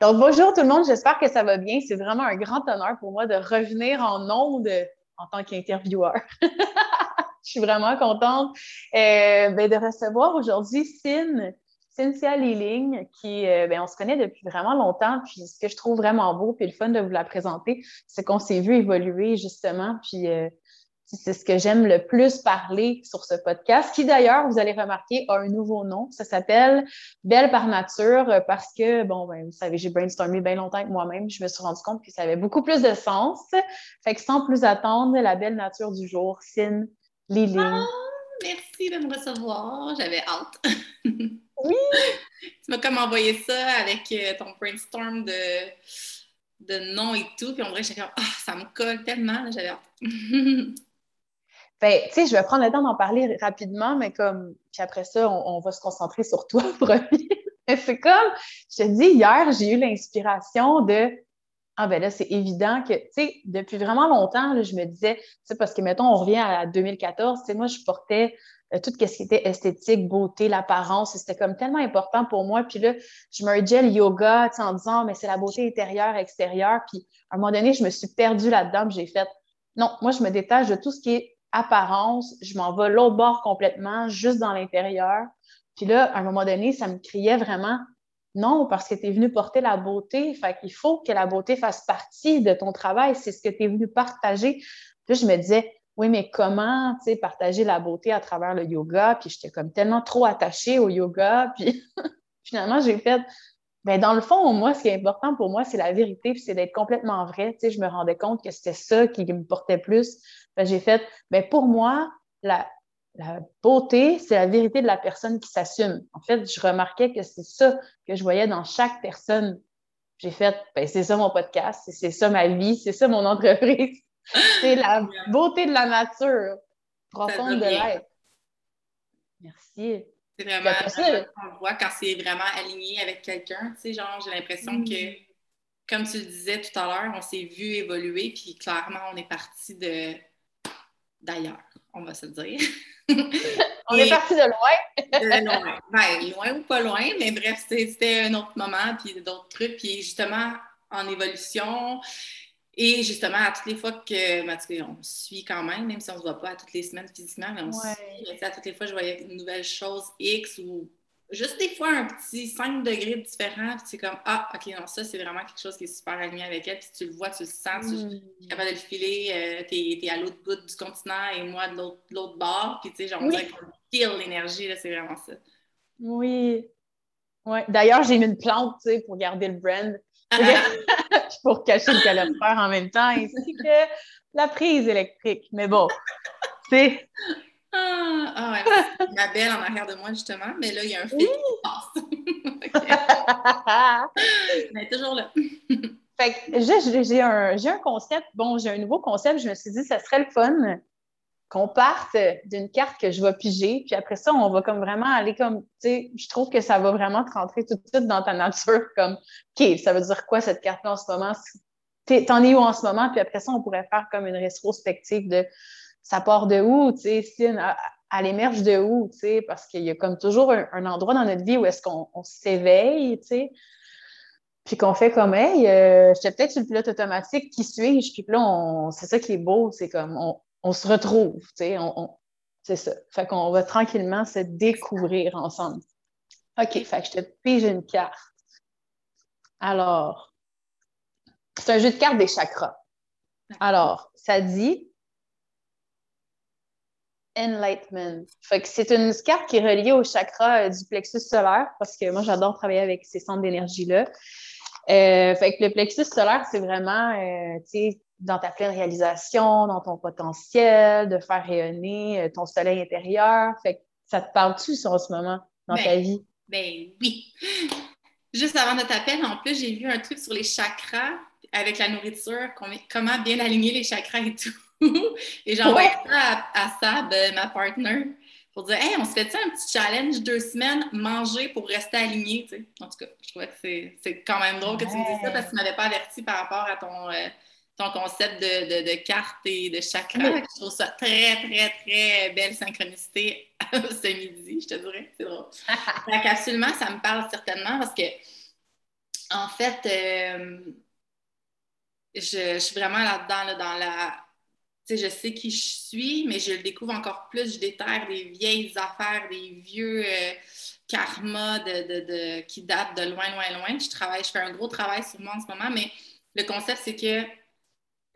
Donc, bonjour tout le monde, j'espère que ça va bien. C'est vraiment un grand honneur pour moi de revenir en ondes en tant qu'intervieweur. Je suis vraiment contente euh, ben, de recevoir aujourd'hui Cyn, Cynthia Liling, qui, euh, ben, on se connaît depuis vraiment longtemps. Puis ce que je trouve vraiment beau, puis le fun de vous la présenter, c'est qu'on s'est vu évoluer justement. Puis euh, c'est ce que j'aime le plus parler sur ce podcast, qui d'ailleurs, vous allez remarquer, a un nouveau nom. Ça s'appelle Belle par nature parce que, bon, ben, vous savez, j'ai brainstormé bien longtemps avec moi-même. Je me suis rendu compte que ça avait beaucoup plus de sens. Fait que sans plus attendre, la belle nature du jour, Cyn Lily. Ah, merci de me recevoir. J'avais hâte. oui! Tu m'as comme envoyé ça avec euh, ton brainstorm de, de nom et tout. Puis on dirait que j'étais comme, ah, ça me colle tellement. J'avais hâte. Ben, tu sais, je vais prendre le temps d'en parler rapidement, mais comme, puis après ça, on, va se concentrer sur toi, promis. mais c'est comme, je te dis, hier, j'ai eu l'inspiration de, ah ben là, c'est évident que, tu sais, depuis vraiment longtemps, je me disais, tu sais, parce que, mettons, on revient à 2014, tu sais, moi, je portais euh, tout ce qui était esthétique, beauté, l'apparence, c'était comme tellement important pour moi. Puis là, je mergeais le yoga, tu sais, en disant, mais c'est la beauté intérieure, extérieure. Puis à un moment donné, je me suis perdue là-dedans, j'ai fait, non, moi, je me détache de tout ce qui est apparence, je m'en vais l'autre bord complètement, juste dans l'intérieur. Puis là, à un moment donné, ça me criait vraiment non, parce que tu es venu porter la beauté. Fait qu'il faut que la beauté fasse partie de ton travail. C'est ce que tu es venu partager. Puis je me disais, oui, mais comment, tu sais, partager la beauté à travers le yoga? Puis j'étais comme tellement trop attachée au yoga. Puis finalement, j'ai fait, ben, dans le fond, moi, ce qui est important pour moi, c'est la vérité, puis c'est d'être complètement vrai. Tu sais, je me rendais compte que c'était ça qui me portait plus. j'ai fait, ben, pour moi, la, beauté, c'est la vérité de la personne qui s'assume. En fait, je remarquais que c'est ça que je voyais dans chaque personne. J'ai fait, ben, c'est ça mon podcast, c'est ça ma vie, c'est ça mon entreprise. c'est la beauté de la nature profonde de l'être. Merci. C'est vraiment, on voit quand c'est vraiment aligné avec quelqu'un. Tu sais, genre, j'ai l'impression que, mm. comme tu le disais tout à l'heure, on s'est vu évoluer, puis clairement, on est parti de d'ailleurs, on va se dire. on est parti de loin. de loin. Ben, loin ou pas loin, mais bref, c'était un autre moment, puis d'autres trucs. Puis justement, en évolution, et justement, à toutes les fois que, ben, on suit quand même, même si on ne se voit pas à toutes les semaines physiquement, mais on suit. À toutes les fois, je voyais une nouvelle chose X ou juste des fois un petit 5 degrés différent. Puis c'est comme, ah, OK, non, ça, c'est vraiment quelque chose qui est super aligné avec elle. Puis tu le vois, tu le sens, tu es mm. capable de le filer. Euh, tu es, à l'autre bout du continent et moi de l'autre bord. Puis tu sais, genre, on dirait qu'on feel l'énergie, c'est vraiment ça. Oui. Ouais. D'ailleurs, j'ai mis une plante, tu sais, pour garder le brand. pour cacher le calorifère en même temps, ainsi que la prise électrique. Mais bon, c'est. Ah, ah ouais, ma belle en arrière de moi, justement, mais là, il y a un fil qui passe. Mais toujours là. fait que j'ai un, un concept, bon, j'ai un nouveau concept, je me suis dit, ça serait le fun qu'on parte d'une carte que je vais piger, puis après ça, on va comme vraiment aller comme, tu sais, je trouve que ça va vraiment te rentrer tout de suite dans ta nature, comme, OK, ça veut dire quoi cette carte-là en ce moment? T'en es où en ce moment? Puis après ça, on pourrait faire comme une rétrospective de ça part de où, tu sais, elle, émerge de où, tu sais, parce qu'il y a comme toujours un, endroit dans notre vie où est-ce qu'on s'éveille, tu sais, puis qu'on fait comme, hey, euh, j'étais peut-être sur le pilote automatique, qui suis-je? Puis là, c'est ça qui est beau, c'est comme, on, on se retrouve, tu sais, on, c'est ça. Fait qu'on va tranquillement se découvrir ensemble. OK, fait que je te pige une carte. Alors, c'est un jeu de cartes des chakras. Alors, ça dit Enlightenment. Fait que c'est une carte qui est reliée au chakra euh, du plexus solaire parce que moi, j'adore travailler avec ces centres d'énergie-là. Euh, fait que le plexus solaire, c'est vraiment, euh, tu sais, dans ta pleine réalisation, dans ton potentiel, de faire rayonner euh, ton soleil intérieur. Fait que ça te parle-tu en ce moment dans ta ben, vie? Ben oui. Juste avant de t'appeler, en plus, j'ai vu un truc sur les chakras avec la nourriture, comment bien aligner les chakras et tout. et j'ai envoyé ça à, Sab, euh, ma partner, pour dire Hey, on se fait un petit challenge deux semaines, manger pour rester aligné. En tout cas, je trouvais que c'est quand même drôle que tu me dises ça parce que tu ne m'avais pas averti par rapport à ton. Euh, ton concept de, de, cartes et de chakras. Je trouve ça très, très, très belle synchronicité ce midi, je te dirais. C'est drôle. Donc, absolument, ça me parle certainement parce que En fait, euh, je, suis vraiment là-dedans, dans la. Tu sais, je sais qui je suis, mais je le découvre encore plus. Je déterre des vieilles affaires, des vieux euh, karmas de, qui datent de loin, loin, loin. Je travaille, je fais un gros travail sur moi en ce moment, mais le concept, c'est que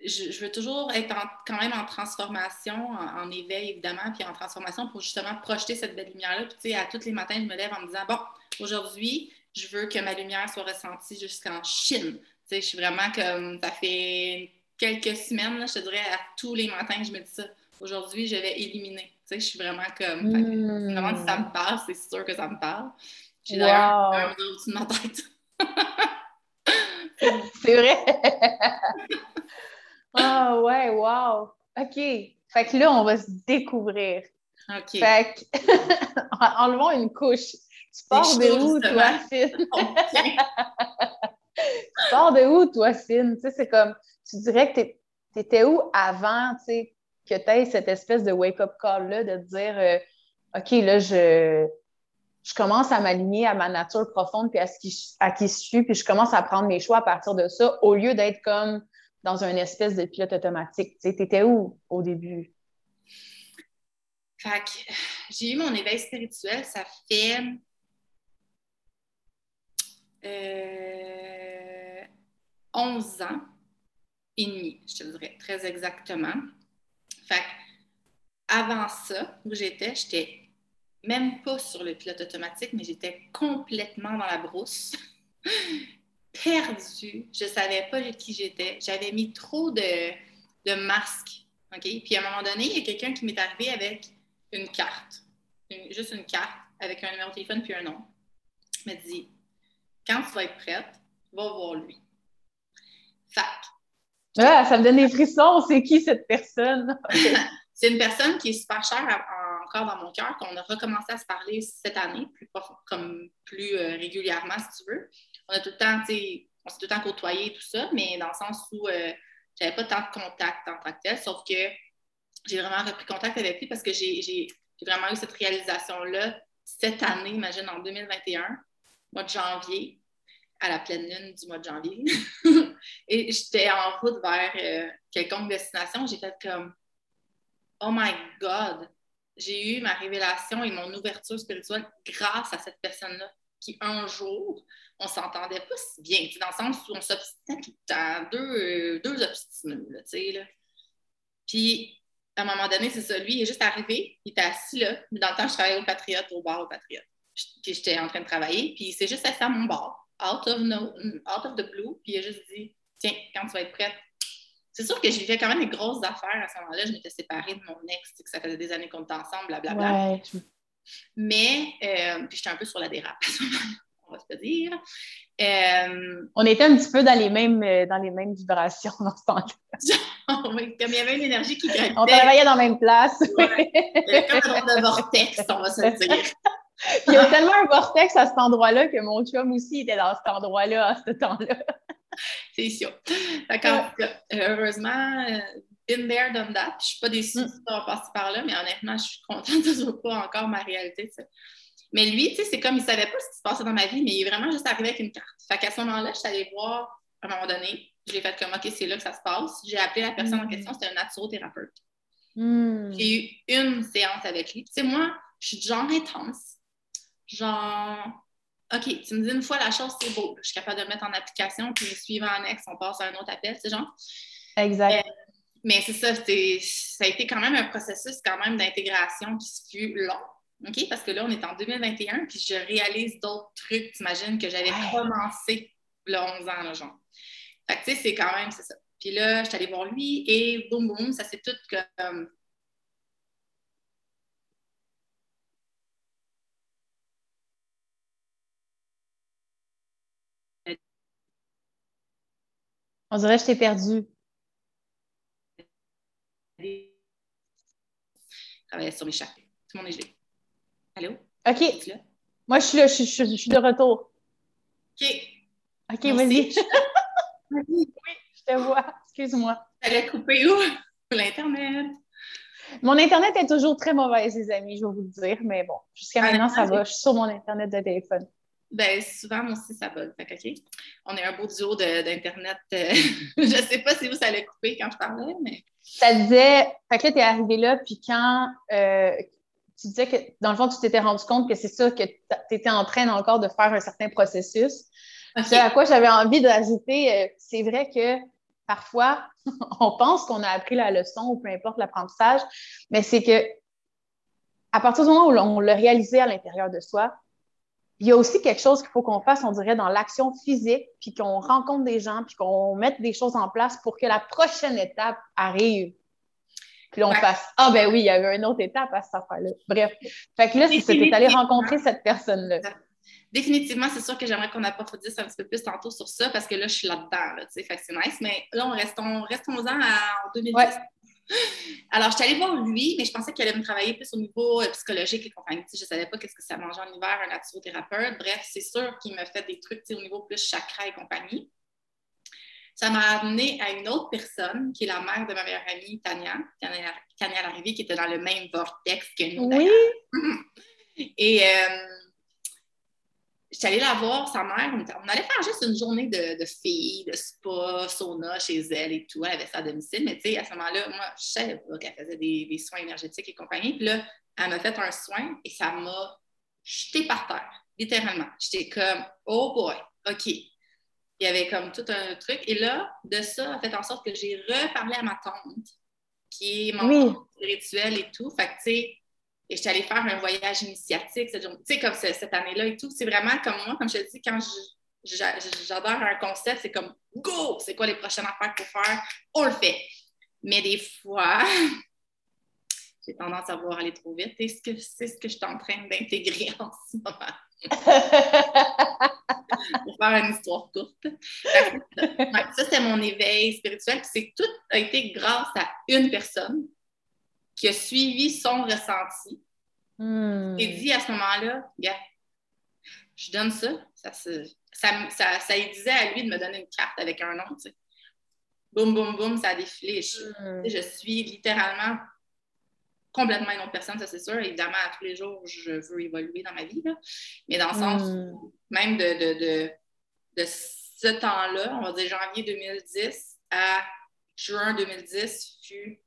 je, veux toujours être quand même en transformation, en, éveil évidemment, puis en transformation pour justement projeter cette belle lumière-là. Puis tu sais, à tous les matins, je me lève en me disant, bon, aujourd'hui, je veux que ma lumière soit ressentie jusqu'en Chine. Tu sais, je suis vraiment comme, ça fait quelques semaines, je te dirais, à tous les matins, je me dis ça. Aujourd'hui, je vais éliminer. Tu sais, je suis vraiment comme, vraiment, si ça me parle, c'est sûr que ça me parle. J'ai d'ailleurs un au-dessus de ma tête. c'est vrai. Ah ouais, wow. OK. Fait que là, on va se découvrir. OK. Fait que, enlevons une couche. Tu pars de où, toi, Cine? tu pars de où, toi, Cine? Tu sais, c'est comme, tu dirais que tu étais où avant, tu sais, que tu aies cette espèce de wake-up call-là, de te dire, euh, OK, là, je, je commence à m'aligner à ma nature profonde, puis à, ce qui, à qui je suis, puis je commence à prendre mes choix à partir de ça, au lieu d'être comme dans une espèce de pilote automatique. Tu étais où au début? Fait j'ai eu mon éveil spirituel, ça fait euh, 11 ans et demi, je te dirais, très exactement. Fait avant ça, où j'étais, j'étais même pas sur le pilote automatique, mais j'étais complètement dans la brousse. Perdue. Je ne savais pas qui j'étais. J'avais mis trop de, de masques. OK? Puis à un moment donné, il y a quelqu'un qui m'est arrivé avec une carte. juste une carte avec un numéro de téléphone puis un nom. Il m'a dit Quand tu vas être prête, va voir lui. Fac. Ah, ça me donne des frissons. C'est qui cette personne? c'est une personne qui est super chère dans mon cœur, qu'on a recommencé à se parler cette année, plus, comme plus euh, régulièrement, si tu veux on a tout le temps, on s'est tout le temps côtoyé tout ça, mais dans le sens où euh, j'avais pas tant de contact en tant que tel, sauf que j'ai vraiment repris contact avec lui parce que j'ai vraiment eu cette réalisation-là cette année, imagine en 2021, mois de janvier, à la pleine lune du mois de janvier. et j'étais en route vers euh, quelconque destination. J'ai fait comme Oh my God! J'ai eu ma révélation et mon ouverture spirituelle grâce à cette personne-là qui, un jour, on s'entendait pas si bien, dans le sens où on s'obstinait tout le temps, deux, euh, deux tu sais, là. Puis, à un moment donné, c'est ça, lui, il est juste arrivé, il était assis là, mais dans le temps, je travaillais au Patriote, au bar au Patriote. Puis, j'étais en train de travailler, puis il s'est juste assis à mon bar, out of the blue, puis il a juste dit, tiens, quand tu vas être prête, c'est sûr que j'ai fait quand même des grosses affaires à ce moment-là. Je m'étais séparée de mon ex, que ça faisait des années qu'on était ensemble, blablabla. Ouais. Mais, euh, puis j'étais un peu sur la dérape à ce moment-là on va se dire. Euh, on était un petit peu dans les mêmes, euh, dans les mêmes vibrations dans ce temps-là. comme il y avait une énergie qui gravitait. On travaillait dans la même place. Ouais. Il y avait comme un genre de vortex, on va se dire. il y a tellement un vortex à cet endroit-là que mon chum aussi était dans cet endroit-là à ce temps-là. C'est sûr. D'accord. Heureusement, euh, been there, done that. Je ne suis pas déçue mm. d'avoir passé par là, mais honnêtement, je suis contente de ce pas encore ma réalité. Mais lui, tu sais, c'est comme il ne savait pas ce qui se passait dans ma vie, mais il est vraiment juste arrivé avec une carte. Fait qu'à ce moment-là, je suis allée voir, à un moment donné, j'ai fait comme, OK, c'est là que ça se passe. J'ai appelé la personne en mm. question, c'était un naturothérapeute. Mm. J'ai eu une séance avec lui. Tu sais, moi, je suis genre intense. Genre, OK, tu me dis une fois la chose, c'est beau. Je suis capable de le mettre en application, puis suivant annexe, on passe à un autre appel, c'est genre? Exact. Euh, mais c'est ça, ça a été quand même un processus quand même d'intégration qui fut long. OK? Parce que là, on est en 2021, puis je réalise d'autres trucs, t'imagines, que j'avais commencé le 11 ans, là, genre. Fait que, tu sais, c'est quand même, c'est ça. Puis là, je suis allée voir lui et boum, boum, ça s'est tout comme. On dirait que je t'ai perdu. Je travaillais sur mes chapeaux. Tout le monde est gelé. Allô? OK. Moi, je suis là, je, suis de retour. OK. OK, vas-y. oui, je te vois. Excuse-moi. Elle a coupé où? L'Internet. Mon Internet est toujours très mauvais, les amis, je vais vous le dire, mais bon, jusqu'à maintenant, ça va. Je suis sur mon Internet de téléphone. Ben, souvent, moi aussi, ça bug. Fait OK. On est un beau duo d'Internet. Euh, je ne sais pas si vous, ça allait couper quand je parlais, mais. Ça disait. Fait que là, tu es arrivé là, puis quand euh, tu disais que, dans le fond, tu t'étais rendu compte que c'est ça, que tu étais en train encore de faire un certain processus. C'est à quoi j'avais envie d'ajouter, euh, c'est vrai que parfois, on pense qu'on a appris la leçon ou peu importe l'apprentissage, mais c'est que à partir du moment où on l'a réalisé à l'intérieur de soi, il y a aussi quelque chose qu'il faut qu'on fasse, on dirait, dans l'action physique, puis qu'on rencontre des gens, puis qu'on mette des choses en place pour que la prochaine étape arrive. Puis là, on fasse Ah, ben oui, il y avait une autre étape à cette affaire-là. Bref. Fait que là, tu allé rencontrer cette personne-là. Définitivement, c'est sûr que j'aimerais qu'on approfondisse un petit peu plus tantôt sur ça parce que là, je suis là-dedans, là, fait que c'est nice. Mais là, on restons, restons-en en 2010. Alors, je suis allée voir lui, mais je pensais qu'il allait me travailler plus au niveau euh, psychologique et compagnie. Je ne savais pas qu'est-ce que ça mangeait en hiver, un naturothérapeute. Bref, c'est sûr qu'il me fait des trucs au niveau plus chakra et compagnie. Ça m'a amené à une autre personne, qui est la mère de ma meilleure amie, Tania, Tania Larrivée, qui était dans le même vortex que nous. Oui! Et euh, J'étais allée la voir, sa mère, on, allait faire juste une journée de, de filles, de spa, sauna chez elle et tout. Elle avait ça à domicile, mais tu sais, à ce moment-là, moi, je savais pas qu'elle faisait des, soins énergétiques et compagnie. Puis là, elle m'a fait un soin et ça m'a jeté par terre, littéralement. J'étais comme, oh boy, OK. Il y avait comme tout un truc. Et là, de ça a fait en sorte que j'ai reparlé à ma tante, qui est mon spirituel et tout. Fait que, tu sais, et j'étais allée faire un voyage initiatique cette Tu sais, comme cette année-là et tout. C'est vraiment comme moi, comme je te dis, quand j'adore un concept, c'est comme go! C'est quoi les prochaines affaires pour faire? On le fait. Mais des fois, j'ai tendance à vouloir aller trop vite. C'est ce que, c'est ce que je suis en train d'intégrer en ce moment. pour faire une histoire courte. ça, c'est mon éveil spirituel. c'est tout a été grâce à une personne qui a suivi son ressenti hmm. et dit à ce moment-là, je donne ça, ça, ça, ça, ça, disait à lui de me donner une carte avec un nom, tu sais. Boum, boum, boum, ça a défilé. Je, hmm. je suis littéralement complètement une autre personne, ça c'est sûr. Évidemment, à tous les jours, je veux évoluer dans ma vie, là. mais dans le sens hmm. même de, de, de, de ce temps-là, on va dire janvier 2010 à juin 2010, fut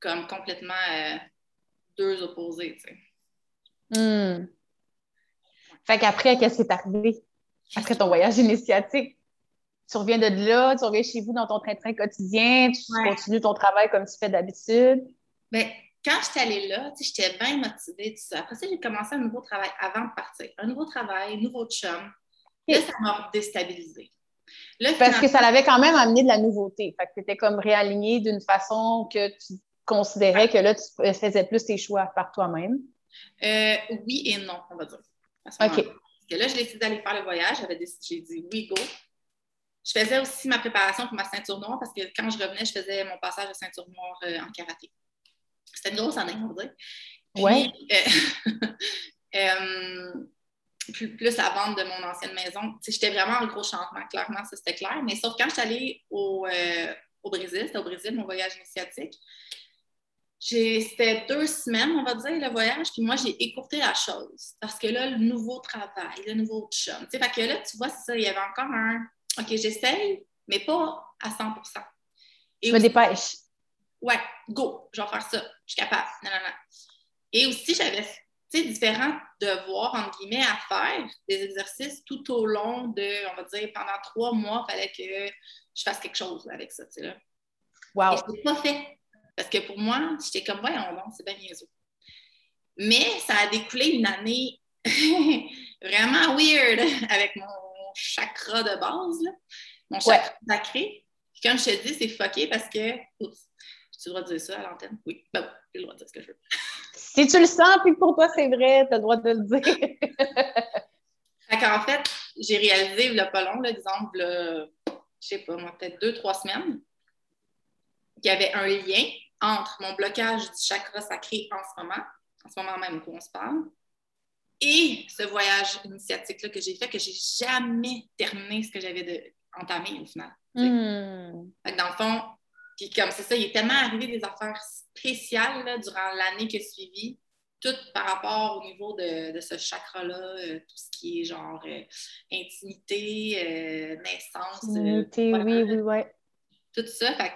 comme complètement euh, deux opposés, tu sais. Hmm. Fait qu'après, qu'est-ce qui est arrivé? Après ton voyage initiatique, tu reviens de là, tu reviens chez vous dans ton train-train quotidien, tu continues ton travail comme tu fais d'habitude. Bien, quand j'étais allée là, j'étais bien motivée, tout ça. Après ça, j'ai commencé un nouveau travail avant de partir. Un nouveau travail, un nouveau chum. Là, ça m'a déstabilisée. Parce que ça l'avait quand même amené de la nouveauté. Fait que tu étais comme réaligné d'une façon que tu considérais que là, tu faisais plus tes choix par toi-même? Euh, oui et non, on va dire. OK. Parce que là, j'ai décidé d'aller faire le voyage. J'ai dit oui, go. Je faisais aussi ma préparation pour ma ceinture noire parce que quand je revenais, je faisais mon passage de ceinture noire euh, en karaté. C'était une grosse année, on va dire. Oui. Euh, plus, plus la vente de mon ancienne maison. J'étais vraiment en gros changement, clairement, ça c'était clair. Mais sauf quand je suis allée au, au Brésil, c'était au Brésil, mon voyage initiatique, c'était deux semaines, on va dire, le voyage, puis moi, j'ai écourté la chose. Parce que là, le nouveau travail, le nouveau chum. Tu sais, fait que là, tu vois, c'est ça, il y avait encore un OK, j'essaye, mais pas à 100 Et Je me dépêche. Ouais, go, je vais faire ça, je suis capable. Non, non, non. Et aussi, j'avais, différents devoirs, entre guillemets, à faire, des exercices tout au long de, on va dire, pendant trois mois, il fallait que je fasse quelque chose avec ça, tu sais, là. Wow. Et je l'ai pas fait. Parce que pour moi, j'étais comme, voyons donc, c'est bien niaiseux. Mais ça a découlé une année vraiment weird avec mon chakra de base, mon chakra sacré. comme je te dis, c'est fucké parce que. Oups, tu le droit de dire ça à l'antenne? Oui, ben j'ai le droit de dire ce que je veux. Si tu le sens, puis pour toi c'est vrai, tu as le droit de le dire. en fait, j'ai réalisé, le pas long, l'exemple, je sais pas, peut-être deux, trois semaines, qu'il y avait un lien entre mon blocage du chakra sacré en ce moment, en ce moment même où on se parle, et ce voyage initiatique-là que j'ai fait, que j'ai jamais terminé ce que j'avais entamé au final. Hmm. dans le fond, puis comme c'est ça, il est tellement arrivé des affaires spéciales durant l'année qui a suivi tout par rapport au niveau de, ce chakra-là, euh, tout ce qui est genre euh, intimité, naissance. Intimité, oui, oui, oui. Tout ça, fait,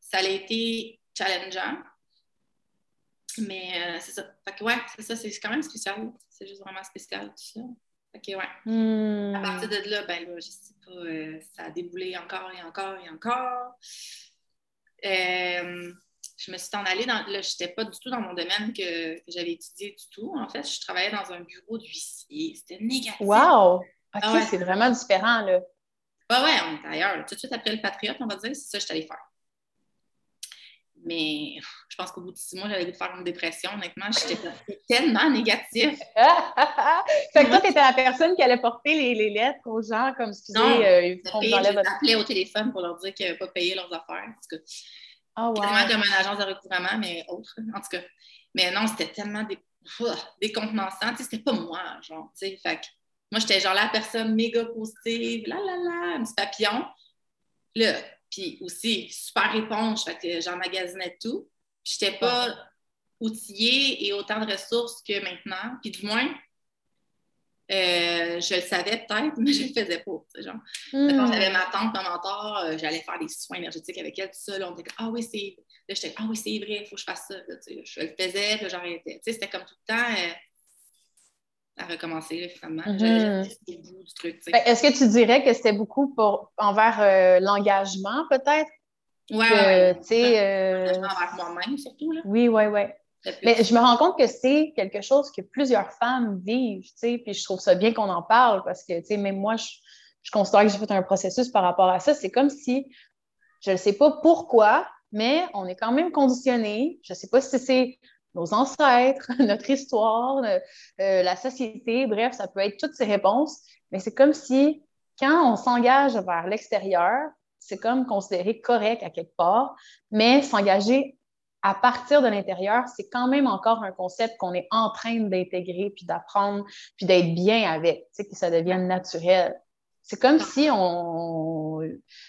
ça a été challengeant. Mais c'est ça. Fait que ouais, c'est ça, c'est quand même spécial. C'est juste vraiment spécial, tout ça. OK, ouais. Hmm. À partir de là, ben là, je sais pas, ça a déboulé encore et encore et encore. Euh, je me suis en allée dans. Là, je n'étais pas du tout dans mon domaine que, j'avais étudié du tout. En fait, je travaillais dans un bureau d'huissier. C'était négatif. Wow! OK, ah c'est vraiment différent, là. Ouais, ouais, on est ailleurs. Tout de suite après le Patriote, on va dire, c'est ça que je suis allée faire. Mais je pense qu'au bout de six mois, j'avais faire une dépression. Honnêtement, j'étais tellement négative. fait que toi, tu étais la personne qui allait porter les, lettres aux gens comme excusez, non, euh, votre... au téléphone pour leur dire qu'ils n'avaient pas payé leurs affaires. En tout cas, oh, wow. comme une agence de recouvrement, mais autre. En tout cas, mais non, c'était tellement décontenançant. Tu sais, c'était pas moi, genre. Tu sais, fait que moi, j'étais genre la personne méga positive, là, là, là, un petit papillon. Là, puis aussi, super éponge, fait que j'emmagasinais tout. Je n'étais pas outillée et autant de ressources que maintenant. Puis du moins, euh, je le savais peut-être, mais je ne le faisais pas. Genre. Quand j'avais ma tante, ma mentor, euh, j'allais faire des soins énergétiques avec elle, tout ça. Là, on était ah oui, c'est. Là, j'étais, ah oui, c'est vrai, il faut que je fasse ça. je le faisais, puis j'arrêtais. C'était comme tout le temps. Euh, à recommencer, finalement. Mm bout du truc. Ben, est-ce que tu dirais que c'était beaucoup pour envers euh, l'engagement, peut-être? Oui, ouais, tu sais. Euh, envers moi-même, surtout. Là. Oui, oui, oui. Mais je me rends compte que c'est quelque chose que plusieurs femmes vivent, tu sais, puis je trouve ça bien qu'on en parle parce que, tu sais, même moi, je, je considère que j'ai fait un processus par rapport à ça. C'est comme si, je ne sais pas pourquoi, mais on est quand même conditionné. Je ne sais pas si c'est nos ancêtres, notre histoire, euh, euh, la société, bref, ça peut être toutes ces réponses, mais c'est comme si quand on s'engage vers l'extérieur, c'est comme considéré correct à quelque part, mais s'engager à partir de l'intérieur, c'est quand même encore un concept qu'on est en train d'intégrer, puis d'apprendre, puis d'être bien avec, tu sais, que ça devienne naturel. C'est comme si on...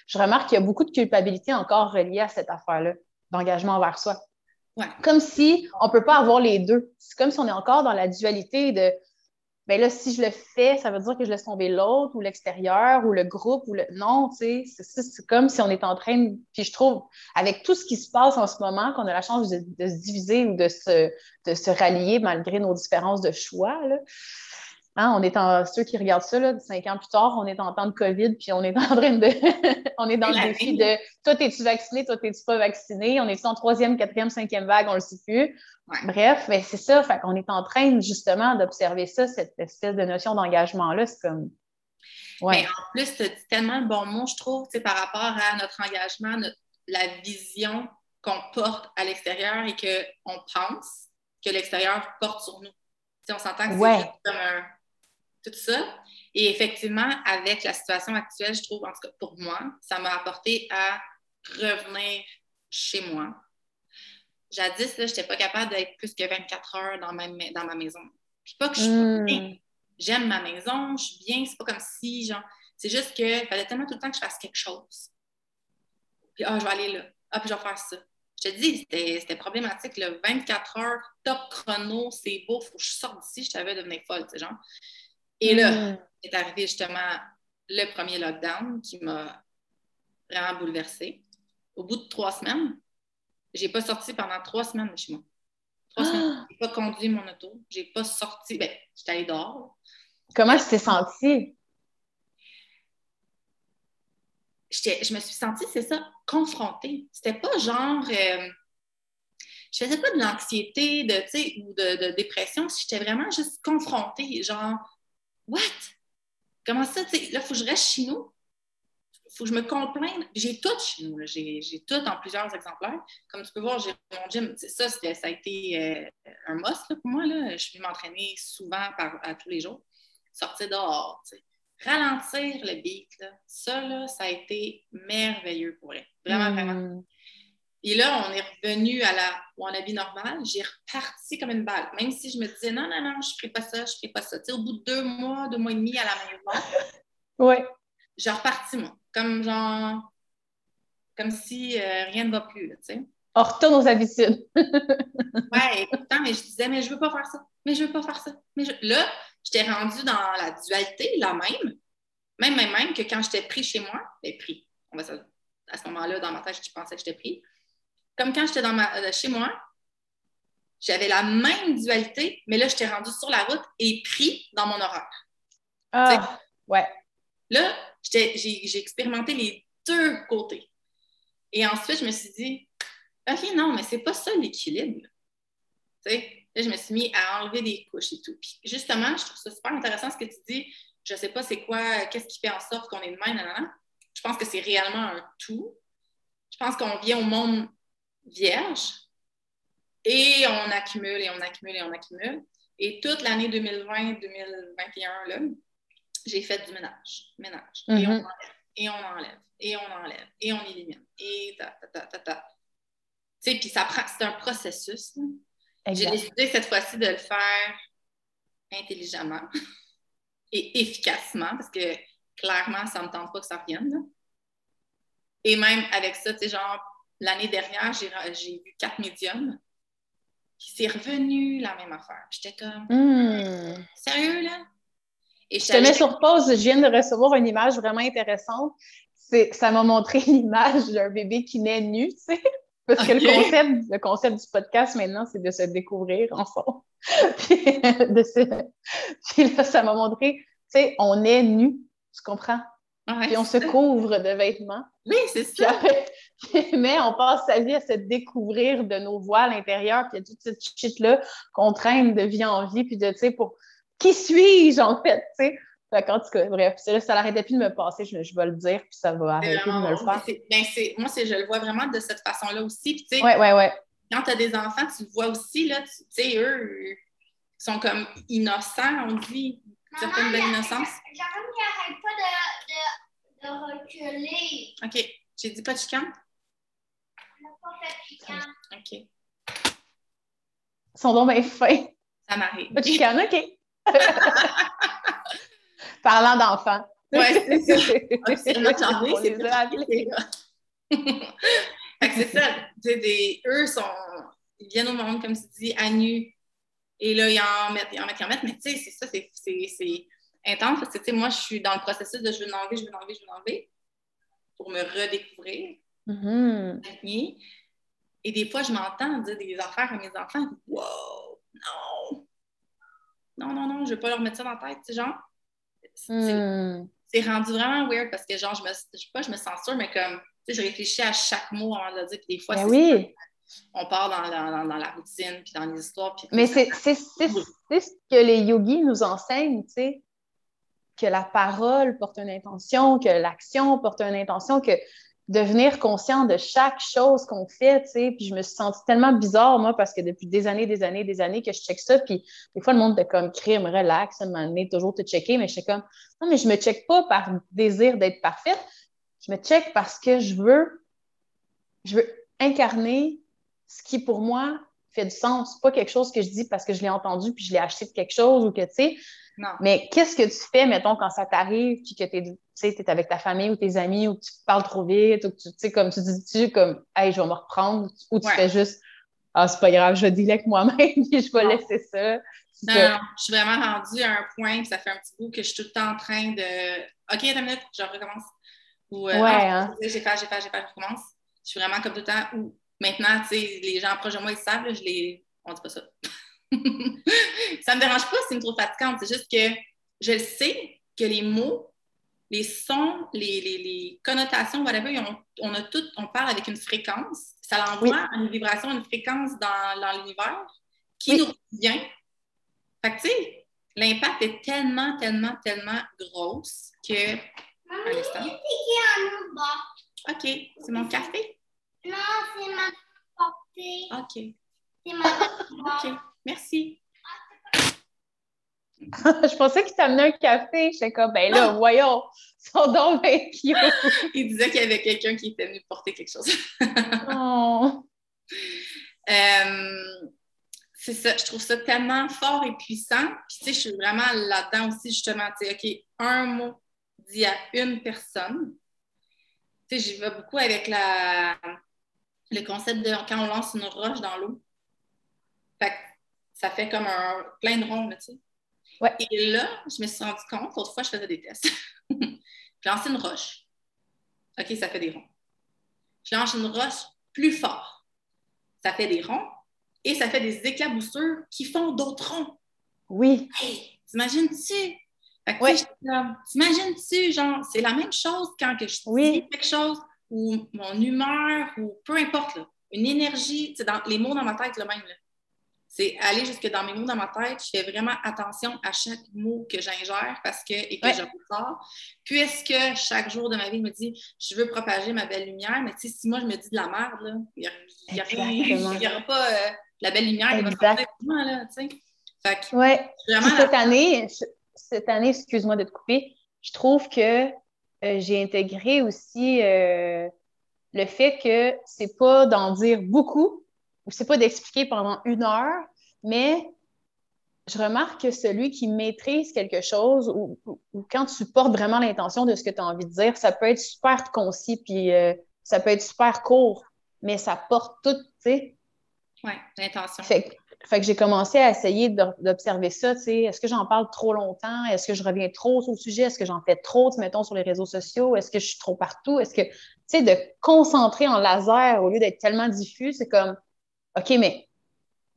Je remarque qu'il y a beaucoup de culpabilité encore reliée à cette affaire-là, d'engagement envers soi. Comme si on ne peut pas avoir les deux. C'est comme si on est encore dans la dualité de ben là, si je le fais, ça veut dire que je laisse tomber l'autre ou l'extérieur ou le groupe ou le. Non, tu sais, c'est comme si on est en train de. Puis je trouve, avec tout ce qui se passe en ce moment, qu'on a la chance de, se diviser ou de se, de se rallier malgré nos différences de choix. Là. Hein, on est en, ceux qui regardent ça, là, cinq ans plus tard, on est en temps de COVID, puis on est en train de. on est dans le défi de toi, es-tu vacciné, toi, es-tu pas vacciné? On est en troisième, quatrième, cinquième vague, on le sait plus. Bref, ben, c'est ça. Fait qu'on est en train justement d'observer ça, cette espèce de notion d'engagement-là. C'est comme. Ouais. Mais en plus, tu as dit tellement le bon mot, je trouve, par rapport à notre engagement, la vision qu'on porte à l'extérieur et qu'on pense que l'extérieur porte sur nous. on s'entend que c'est comme un tout ça. Et effectivement, avec la situation actuelle, je trouve, en tout cas pour moi, ça m'a apporté à revenir chez moi. Jadis, je n'étais pas capable d'être plus que 24 heures dans ma, dans ma maison. Puis pas que je suis hmm. bien. J'aime ma maison, je suis bien. C'est pas comme si, genre, c'est juste qu'il fallait tellement tout le temps que je fasse quelque chose. Puis, ah, je vais aller là. Ah, puis je vais faire ça. Je te dis, c'était problématique. Le 24 heures, top chrono, c'est beau, faut que je sorte d'ici, je savais devenir folle, tu sais, genre. Et là, mm. est arrivé justement le premier lockdown qui m'a vraiment bouleversée. Au bout de trois semaines, j'ai pas sorti pendant trois semaines de chez moi. Trois semaines. J'ai pas conduit mon auto. J'ai pas sorti. Ben, j'étais allée dehors. Comment tu t'es sentie? Je me suis sentie, c'est ça, confrontée. C'était pas genre. Euh, je faisais pas de l'anxiété de, ou de, de dépression. J'étais vraiment juste confrontée. Genre, What? Comment ça? là, il faut que je reste chez nous. Il faut que je me complaigne. J'ai tout chez nous. J'ai tout en plusieurs exemplaires. Comme tu peux voir, j'ai mon gym. Ça, ça a été euh, un must pour moi. Là. Je vais m'entraîner souvent par, à tous les jours. Sortir dehors. Ralentir le beat. Là. Ça, là, ça a été merveilleux pour elle. Vraiment, vraiment. Et là, on est revenu à la, vie normale. J'ai reparti comme une balle. Même si je me disais, non, non, non, je ne ferai pas ça, je ne ferai pas ça. au bout de deux mois, deux mois et demi à la maison, ouais. j'ai reparti, moi. Comme genre, comme si euh, rien ne va plus, tu sais. On retourne aux habitudes. ouais, écoute, mais je disais, mais je veux pas faire ça, mais je veux pas faire ça. Mais je... Là, j'étais rendue dans la dualité, la même, même, même, même que quand j'étais pris chez moi, ben pris, on va à ce moment-là, dans ma tête, je pensais que j'étais pris. Comme quand j'étais ma... Euh, chez moi, j'avais la même dualité, mais là, j'étais rendue sur la route et pris dans mon horaire. Ah, ouais. Là, j'ai expérimenté les deux côtés. Et ensuite, je me suis dit, OK, non, mais c'est pas ça l'équilibre. Tu sais, là, je me suis mis à enlever des couches et tout. Puis justement, je trouve ça super intéressant ce que tu dis. Je sais pas c'est quoi, qu'est-ce qui fait en sorte qu'on est de même, Je pense que c'est réellement un tout. Je pense qu'on vient au monde vierge et on accumule et on accumule et on accumule. Et toute l'année 2020-2021, j'ai fait du ménage. Ménage. Et on mm-hmm. enlève. Et on enlève. Et on enlève. Et on élimine. Et ta, ta, ta, ta, ta. Tu sais, puis ça prend, c'est un processus. J'ai décidé cette fois-ci de le faire intelligemment et efficacement parce que clairement, ça ne me tente pas que ça revienne. Et même avec ça, tu sais, genre, l'année dernière, j'ai vu quatre médiums qui s'est revenu la même affaire. J'étais comme, hmm. sérieux, là? Et je te mets sur pause, je viens de recevoir une image vraiment intéressante. Ça m'a montré l'image d'un bébé qui naît nu, tu sais. Parce que le concept, le concept du podcast maintenant, c'est de se découvrir ensemble. puis, de puis là, ça m'a montré, tu sais, on est nu, tu comprends? puis on se couvre de vêtements. Oui, c'est ça. mais on passe sa vie à se découvrir de nos voix à l'intérieur, puis il y a toute cette shit-là qu'on traîne de vie en vie, puis de, tu sais, pour qui suis-je en fait, tu sais? Fait en tout cas, bref, ça, ça n'arrêtait plus de me passer, je, je, vais le dire, puis ça va arrêter de me le faire. Ben moi, je le vois vraiment de cette façon-là aussi. Puis, tu sais, ouais, ouais, ouais. quand tu as des enfants, tu le vois aussi, là, tu sais, eux, ils sont comme innocents, on dit. Maman, une belle innocence. J'arrête qui pas de, de, de, reculer. OK. J'ai dit pas de chicane? On n'a pas fait de chicane. OK. Ils sont donc bien fins. Ça m'arrive. Pas de chicane, OK. Parlant d'enfants. Oui, c'est ça. c'est journée, c'est c'est ça. Des, eux, sont, ils viennent au monde, comme tu dis, à nu. Et là, ils en mettent, ils en mettent, ils en mettent. Mais tu sais, c'est ça, c'est intense. Parce que, moi, je suis dans le processus de je veux l'enlever, je veux l'enlever, je veux l'enlever pour me redécouvrir. Mm-hmm. Et des fois, je m'entends dire des affaires à mes enfants. Wow, non! Non, non, non, je ne veux pas leur mettre ça dans la tête. Genre, Hmm. C'est rendu vraiment weird parce que, genre, je me, je sais pas, je me censure, mais comme, tu sais, je réfléchis à chaque mot avant de le dire. Puis des fois, ben oui. on part dans dans, la, routine, puis dans les histoires. mais c'est ce que les yogis nous enseignent, tu sais, que la parole porte une intention, que l'action porte une intention, que devenir conscient de chaque chose qu'on fait, tu sais. Puis je me suis sentie tellement bizarre, moi, parce que depuis des années, des années, des années que je check ça, puis des fois, le monde était comme crime, relax, à un toujours te checker, mais je suis comme, non, mais je me check pas par désir d'être parfaite, je me check parce que je veux, je veux incarner ce qui, pour moi, fait du sens. Pas quelque chose que je dis parce que je l'ai entendu puis je l'ai acheté de quelque chose ou que, tu sais, mais qu'est-ce que tu fais, mettons, quand ça t'arrive, puis que tu es, avec ta famille ou tes amis, ou que tu parles trop vite, ou que tu sais, comme tu dis, tu comme, hey, je vais me reprendre, ou tu fais juste, ah, c'est pas grave, je vais avec moi-même, puis je vais laisser ça. Non, je suis vraiment rendue à un point, ça fait un petit bout que je suis tout le temps en train de, OK, une minute, je recommence. Ou, euh, ouais, hein. j'ai fait, j'ai fait, j'ai fait, je recommence. Je suis vraiment comme tout le temps où, maintenant, tu sais, les gens proches de moi, ils savent, je les, on dit pas ça. ça me dérange pas si c'est une trop fatigante. C'est juste que je sais que les mots, les sons, les, les, connotations, whatever, on, a tout, on parle avec une fréquence. Ça l'envoie une vibration, une fréquence dans, dans l'univers qui nous vient. Fait que, tu sais, l'impact est tellement, tellement, tellement grosse que. Maman, OK, c'est mon café? Non, c'est ma portée. OK. C'est ma OK. Merci. je pensais qu'il t'amenait un café. J'étais comme, ben là, voyons, son donc Il disait qu'il y avait quelqu'un qui était venu porter quelque chose. oh. Euh, c'est ça, je trouve ça tellement fort et puissant. Puis, tu sais, je suis vraiment là-dedans aussi, justement, tu sais, OK, un mot dit à une personne. Tu sais, j'y vais beaucoup avec la le concept de quand on lance une roche dans l'eau. Fait ça fait comme un plein de ronds, tu sais. Ouais. Et là, je me suis rendu compte, autrefois, je faisais des tests. je lancé une roche. OK, ça fait des ronds. Je lance une roche plus fort. Ça fait des ronds et ça fait des éclaboussures qui font d'autres ronds. Oui. Hey, t'imagines-tu? Ouais. T'imagines-tu, genre, c'est la même chose quand que je Oui. dis quelque chose ou mon humeur ou peu importe, là, une énergie, tu sais, dans, les mots dans ma tête, le même. là. C'est aller jusque dans mes mots dans ma tête. Je fais vraiment attention à chaque mot que j'ingère parce que, et que Ouais. je ressors. Puisque chaque jour de ma vie, je me dit je veux propager ma belle lumière, mais tu sais, si moi je me dis de la merde, il n'y aura pas euh, la belle lumière qui va sortir là, tu sais. Fait que Ouais. vraiment, cette année, je- cette année, excuse-moi de te couper, je trouve que euh, j'ai intégré aussi euh, le fait que c'est pas d'en dire beaucoup ou c'est pas d'expliquer pendant une heure, mais je remarque que celui qui maîtrise quelque chose ou, ou- ou quand tu portes vraiment l'intention de ce que tu as envie de dire, ça peut être super concis puis euh, ça peut être super court, mais ça porte tout, tu sais. ouais, l'intention. Fait, que- fait que j'ai commencé à essayer d'o- d'observer ça, tu sais. Est-ce que j'en parle trop longtemps? Est-ce que je reviens trop sur le sujet? Est-ce que j'en fais trop, mettons, sur les réseaux sociaux? Est-ce que je suis trop partout? Est-ce que, tu sais, de concentrer en laser au lieu d'être tellement diffus, c'est comme, OK, mais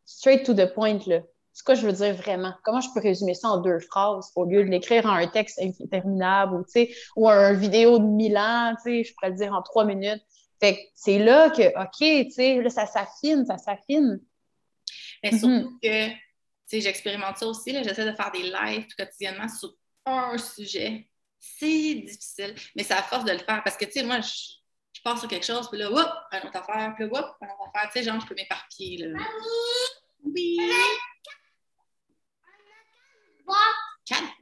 straight to the point, là. C'est quoi je veux dire vraiment? Comment je peux résumer ça en deux phrases au lieu de l'écrire en un texte interminable ou, tu sais, ou un vidéo de mille ans, tu sais, je pourrais le dire en trois minutes. Fait que c'est là que, OK, tu sais, là, ça s'affine, ça s'affine. Mais surtout que, tu sais, j'expérimente ça aussi, là, j'essaie de faire des lives quotidiennement sur un sujet. C'est difficile, mais c'est à force de le faire parce que, tu sais, moi, je, je pars sur quelque chose, puis là, whoop, une autre affaire, puis là, whoop, une autre affaire. Tu sais, genre, je peux m'éparpiller, là. Oui.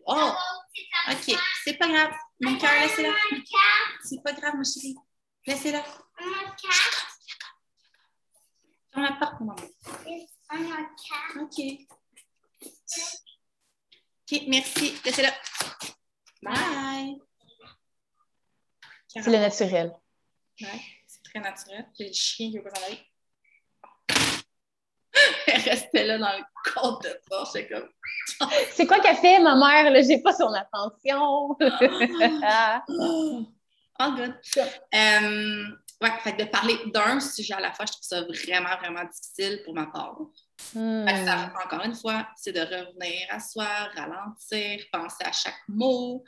Oh, OK. C'est pas grave. Mon cœur, laissez-la. C'est pas grave, ma chérie. Laissez-la. Ferme la porte. OK. OK, merci. Laissez-la. Bye. C'est le naturel. Ouais, c'est très naturel. J'ai le chien qui veut pas s'en aller. Elle restait là dans le compte de. J'étais comme. C'est quoi qu'elle fait, ma mère? Là, j'ai pas son attention. All good. Euh, ouais, fait que de parler d'un sujet à la fois, je trouve ça vraiment, vraiment difficile pour ma part. Hmm. Ça, encore une fois, c'est de revenir à soi, ralentir, penser à chaque mot.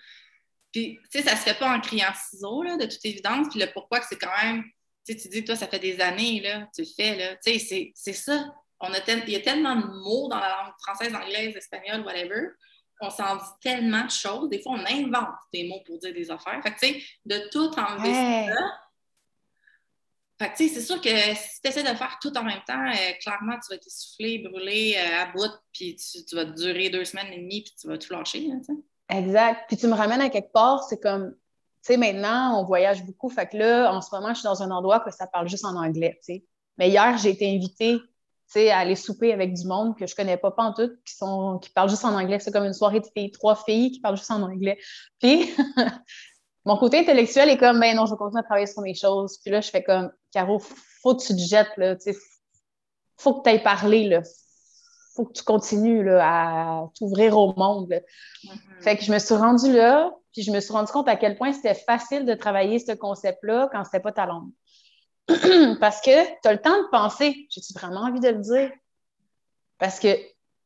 Puis, tu sais, ça se fait pas en criant ciseaux, là, de toute évidence. Puis le pourquoi que c'est quand même, tu sais, tu dis, toi, ça fait des années, là, tu le fais, là. Tu sais, c'est- ça. On a tel- il y a tellement de mots dans la langue française, anglaise, espagnole, whatever. On s'en dit tellement de choses. Des fois, on invente des mots pour dire des affaires. Fait que, tu sais, de tout enlever Ouais. ça, fait que, tu sais, c'est sûr que si tu essaies de faire tout en même temps, euh, clairement, tu vas t'essouffler, brûler euh, à bout, puis tu, tu vas te durer deux semaines et demie, puis tu vas tout lâcher. Là, tu sais. Exact. Puis tu me ramènes à quelque part, c'est comme, tu sais, maintenant, on voyage beaucoup. Fait que là, en ce moment, je suis dans un endroit que ça parle juste en anglais, tu sais. Mais hier, j'ai été invitée, tu sais, à aller souper avec du monde que je connais pas pantoute, qui sont, qui parlent juste en anglais. C'est comme une soirée de filles, trois filles qui parlent juste en anglais. Puis, mon côté intellectuel est comme, ben non, je vais continuer à travailler sur mes choses. Puis là, je fais comme, Caro, faut que tu te jettes, là, tu sais. Faut que tu ailles parler, là. Faut que tu continues, là, à t'ouvrir au monde, là. Fait que je me suis rendue là, puis je me suis rendu compte à quel point c'était facile de travailler ce concept-là quand c'était pas ta langue. Parce que tu as le temps de penser, j'ai-tu vraiment envie de le dire? Parce que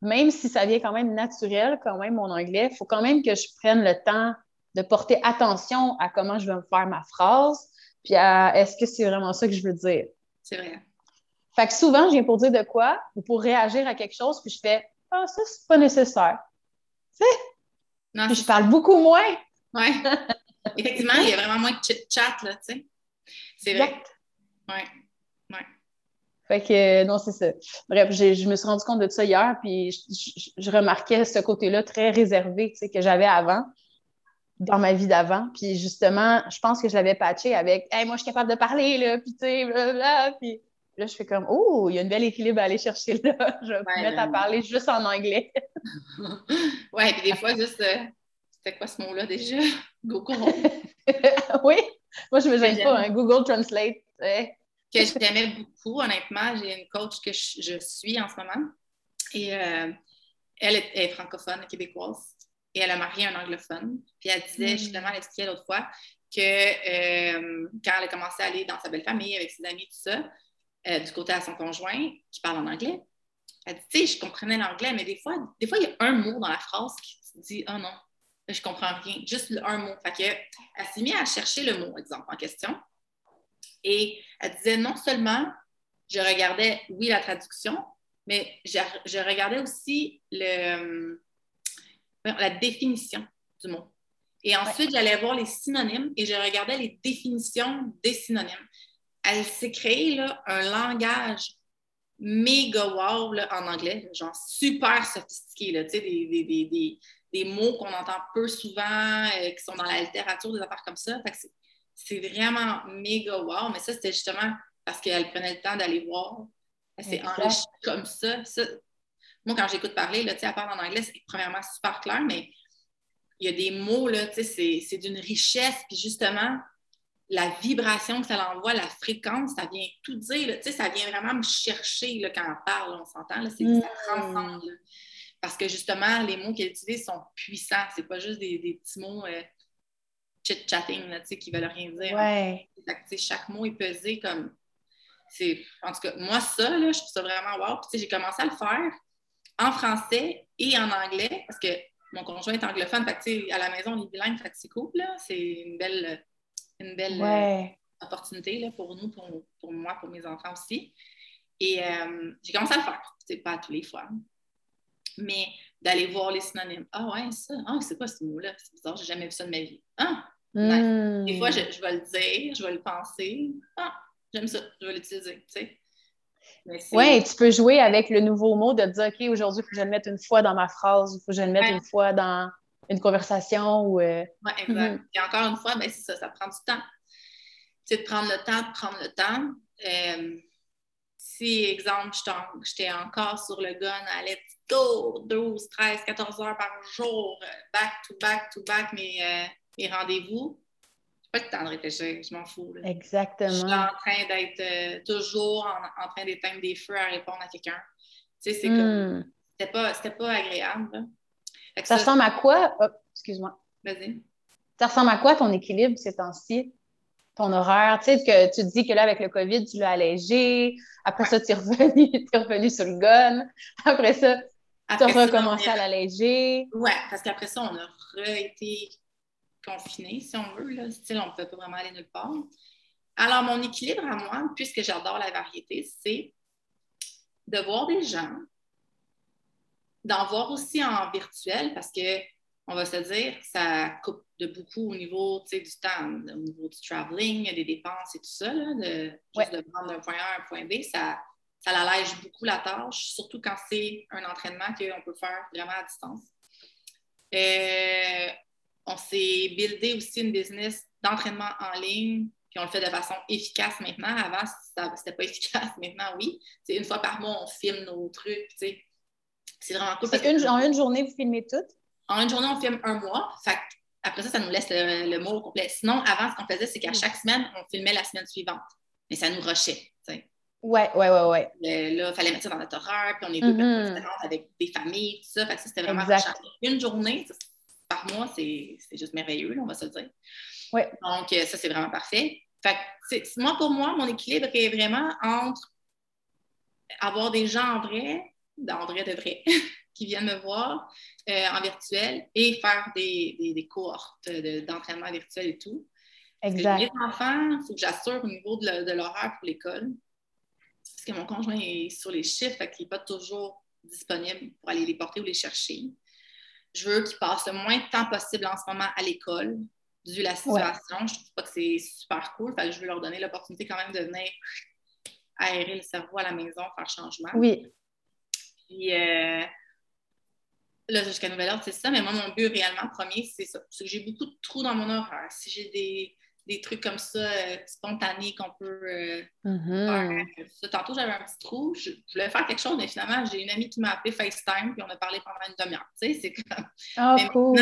même si ça vient quand même naturel, quand même mon anglais, il faut quand même que je prenne le temps de porter attention à comment je vais me faire ma phrase, puis à est-ce que c'est vraiment ça que je veux dire? C'est vrai. Fait que souvent, je viens pour dire de quoi ou pour réagir à quelque chose, puis je fais Ah, ça, c'est pas nécessaire. Non, Puis je parle beaucoup moins. ouais. Effectivement, il y a vraiment moins de chit-chat, là, tu sais. C'est vrai. Exact. Ouais. Fait que, euh, non, c'est ça. Bref, je me suis rendu compte de ça hier, puis je, je- je remarquais ce côté-là très réservé, tu sais, que j'avais avant, dans ma vie d'avant. Puis justement, je pense que je l'avais patché avec « Hey, moi, je suis capable de parler, là, puis tu sais. Puis là, je fais comme « Oh, il y a un bel équilibre à aller chercher là. Je vais me mettre à parler juste en anglais. ouais, puis des fois, juste. euh, C'était quoi ce mot-là déjà? Google. oui, moi, je me gêne pas, hein, Google Translate. ouais. que j'aimais beaucoup, honnêtement. J'ai une coach que je, suis en ce moment. Et euh, elle, est, francophone, québécoise. Et elle a marié un anglophone. Puis elle disait, hmm. justement, elle expliquait l'autre fois que euh, quand elle a commencé à aller dans sa belle famille avec ses amis, tout ça, euh, du côté à son conjoint, qui parle en anglais, elle dit, tu sais, je comprenais l'anglais, mais des fois, des fois, il y a un mot dans la phrase qui te dit, oh non, je comprends rien, juste un mot. Fait que, elle s'est mise à chercher le mot, exemple, en question. Et elle disait, non seulement je regardais, oui, la traduction, mais je, regardais aussi le, la définition du mot. Et ensuite, j'allais voir les synonymes et je regardais les définitions des synonymes. Elle s'est créée un langage méga wow en anglais, genre super sophistiqué, là, des, des, des, des, mots qu'on entend peu souvent, euh, qui sont dans la littérature, des affaires comme ça. c'est vraiment méga wow, mais ça, c'était justement parce qu'elle prenait le temps d'aller voir. Elle s'est enrichie comme ça. Moi, quand j'écoute parler, là, elle parle en anglais, c'est premièrement super clair, mais il y a des mots, là, c'est d'une richesse, puis justement, la vibration que ça l'envoie, la fréquence, ça vient tout dire. ça vient vraiment me chercher là, quand on parle, on s'entend. C'est mm. ça transcende. Parce que justement, les mots qu'elle utilise sont puissants. C'est pas juste des, petits mots euh, chit-chatting qui veulent rien dire. Ouais. chaque mot est pesé comme. En tout cas, moi, ça, là, je trouve ça vraiment wow. Puis, j'ai commencé à le faire en français et en anglais parce que mon conjoint est anglophone. Fait à la maison, on est bilingue, c'est cool. C'est une belle une belle euh, opportunité là, pour nous, pour, pour, moi, pour mes enfants aussi. Et euh, j'ai commencé à le faire. C'est pas tous les fois. Mais d'aller voir les synonymes. Ah ouais, ça. Ah, c'est quoi ce mot-là? C'est bizarre, j'ai jamais vu ça de ma vie. Ah! Des fois, je, je, vais le dire, je vais le penser. Ah, j'aime ça, je vais l'utiliser. Tu sais. Oui, tu peux jouer avec le nouveau mot de dire OK, aujourd'hui, il faut que je le mette une fois dans ma phrase, il faut que je le mette une fois dans une conversation ou. Euh, oui, exact. Mhm. Et encore une fois, ben, c'est ça, ça prend du temps. C'est de prendre le temps, de prendre le temps. Euh, si, exemple, j'étais encore sur le gun à let's go, 12, 13, 14 heures par jour, euh, back to back to back mes, mes rendez-vous, pas le temps de réfléchir, je m'en fous. Exactement. Je suis en train d'être toujours en, train d'éteindre des feux à répondre à quelqu'un. Tu sais, c'est comme. Hmm. C'était pas, pas agréable. Ça, ressemble à quoi? excuse-moi. Vas-y. Ça ressemble à quoi ton équilibre ces temps-ci? Ton horaire? Tu sais, que tu te dis que là, avec le COVID, tu l'as allégé. Après ça, tu es revenu, es revenu sur le gun. Après ça, tu as recommencé à l'alléger. Oui, parce qu'après ça, on a été confinés, si on veut. Là. on ne pouvait pas vraiment aller nulle part. Alors, mon équilibre à moi, puisque j'adore la variété, c'est de voir des gens d'en voir aussi en virtuel parce que, on va se dire, ça coupe de beaucoup au niveau du temps, au niveau du traveling, des dépenses et tout ça, de, juste de prendre d'un point A à un point B, ça, ça allège beaucoup la tâche, surtout quand c'est un entraînement qu'on peut faire vraiment à distance. Euh, on s'est buildé aussi une business d'entraînement en ligne, puis on le fait de façon efficace maintenant. Avant, c'était pas efficace, maintenant oui. C'est une fois par mois, on filme nos trucs, tu sais. C'est vraiment cool. en une journée, vous filmez tout? En une journée, on filme un mois. après ça, ça nous laisse le, mot complet. Sinon, avant, ce qu'on faisait, c'est qu'à mm. chaque semaine, on filmait la semaine suivante. Mais ça nous rushait. Ouais, ouais, ouais, ouais. là, il fallait mettre ça dans notre horaire, puis on est deux mm-hmm. personnes différentes avec des familles, tout ça. Fait que ça, c'était vraiment Une journée par mois, c'est juste merveilleux, on va se le dire. Ouais. Donc, euh, ça, c'est vraiment parfait. Fait que, moi, pour moi, mon équilibre est vraiment entre avoir des gens en vrai, d'André de vrai, qui viennent me voir euh, en virtuel et faire des, des, cohortes d'entraînement virtuel et tout. Exact. les enfants, il faut que j'assure au niveau de l'horaire pour l'école. Parce que mon conjoint est sur les chiffres, et qu'il n'est pas toujours disponible pour aller les porter ou les chercher. Je veux qu'ils passent le moins de temps possible en ce moment à l'école, dû à la situation. Je trouve pas que c'est super cool. Fait je veux leur donner l'opportunité quand même de venir aérer le cerveau à la maison, faire changement. Oui. Puis euh, là, jusqu'à nouvel ordre, c'est ça. Mais moi, mon but réellement premier, c'est ça. C'est que j'ai beaucoup de trous dans mon horaire. Si j'ai des, des trucs comme ça, euh, spontanés qu'on peut euh, mm-hmm. faire. Tantôt, j'avais un petit trou. Je, voulais faire quelque chose, mais finalement, j'ai une amie qui m'a appelé FaceTime, puis on a parlé pendant une demi-heure. Tu sais, c'est comme. Oh, cool.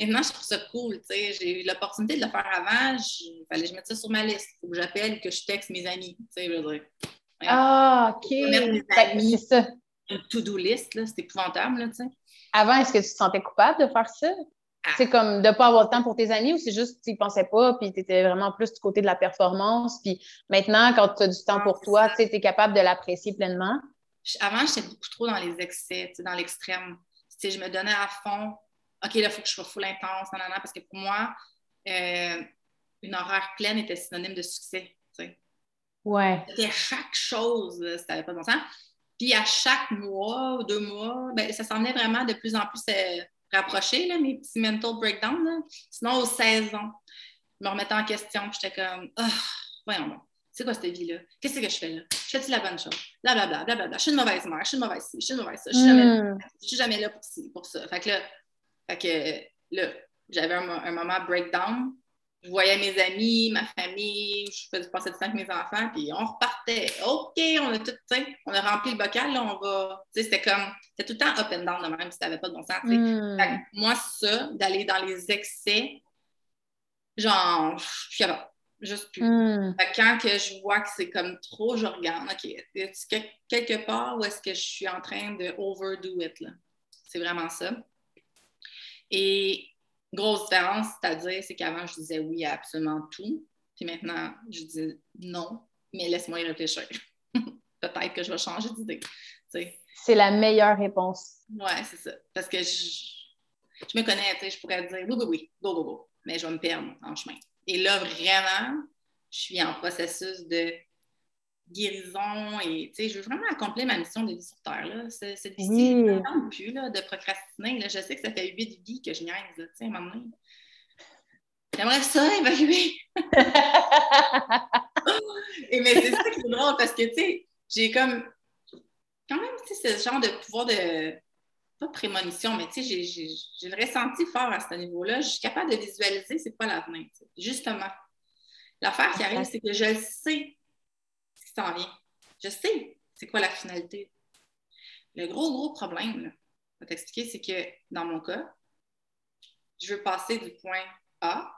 maintenant, je trouve ça cool. J'ai eu l'opportunité de le faire avant. Il fallait que je mette ça sur ma liste. Il faut que j'appelle que je texte mes amis. Je veux dire. Ah, OK. C'est ça. Une to-do list, c'est épouvantable. Là, Avant, est-ce que tu te sentais coupable de faire ça? Ah. C'est comme de ne pas avoir le temps pour tes amis ou c'est juste que tu n'y pensais pas puis tu étais vraiment plus du côté de la performance. Puis maintenant, quand tu as du temps pour toi, tu es capable de l'apprécier pleinement? Avant, j'étais beaucoup trop dans les excès, dans l'extrême. Je me donnais à fond. OK, là, il faut que je sois full intense, parce que pour moi, euh, une horaire pleine était synonyme de succès. Ouais. C'était chaque chose, ça n'avait pas de bon sens. Puis à chaque mois ou deux mois, ben, ça s'en venait vraiment de plus en plus euh, rapproché, là, mes petits mental breakdowns. Sinon, aux 16 ans, je me remettais en question, puis j'étais comme, ah, voyons bon, c'est quoi cette vie-là? Qu'est-ce que je fais là? Je fais-tu la bonne chose? Blablabla, blablabla. Je suis une mauvaise mère, je suis une mauvaise ci, je suis une mauvaise ça, je suis, jamais, hmm. je suis jamais là pour, pour ça. Fait que là, fait que, là j'avais un, un moment breakdown, je voyais mes amis, ma famille, je faisais passer du temps avec mes enfants, puis on repartait. OK, on a tout, on a rempli le bocal, là, on va. C'était comme, c'était tout le temps up and down de même, si t'avais pas de bon sens. Mm. moi, ça, d'aller dans les excès, genre, je suis capable. Juste plus. Mm. quand que je vois que c'est comme trop, je regarde, OK, est-ce que quelque part où est-ce que je suis en train de overdo it, là? C'est vraiment ça. Et grosse différence, c'est-à-dire, c'est qu'avant, je disais oui à absolument tout. Puis maintenant, je dis non, mais laisse-moi y réfléchir. Peut-être que je vais changer d'idée. C'est la meilleure réponse. Oui, c'est ça. Parce que je, je me connais, je pourrais dire oui, oui, oui, go, go, go. Mais je vais me perdre en chemin. Et là, vraiment, je suis en processus de guérison et je veux vraiment accomplir ma mission de vie sur Terre. Là. Cette vie ne me plus là, de procrastiner. Là. Je sais que ça fait huit vies que je niaise, là, à un moment donné. J'aimerais ça évaluer. et mais c'est ça qui est drôle parce que tu sais, j'ai comme quand même ce genre de pouvoir de pas de prémonition, mais tu sais, j'ai le ressenti fort à ce niveau-là. Je suis capable de visualiser c'est quoi l'avenir. Justement. L'affaire qui arrive, c'est que je le sais s'en vient. Je sais c'est quoi la finalité. Le gros, gros problème, là, je vais t'expliquer, c'est que dans mon cas, je veux passer du point A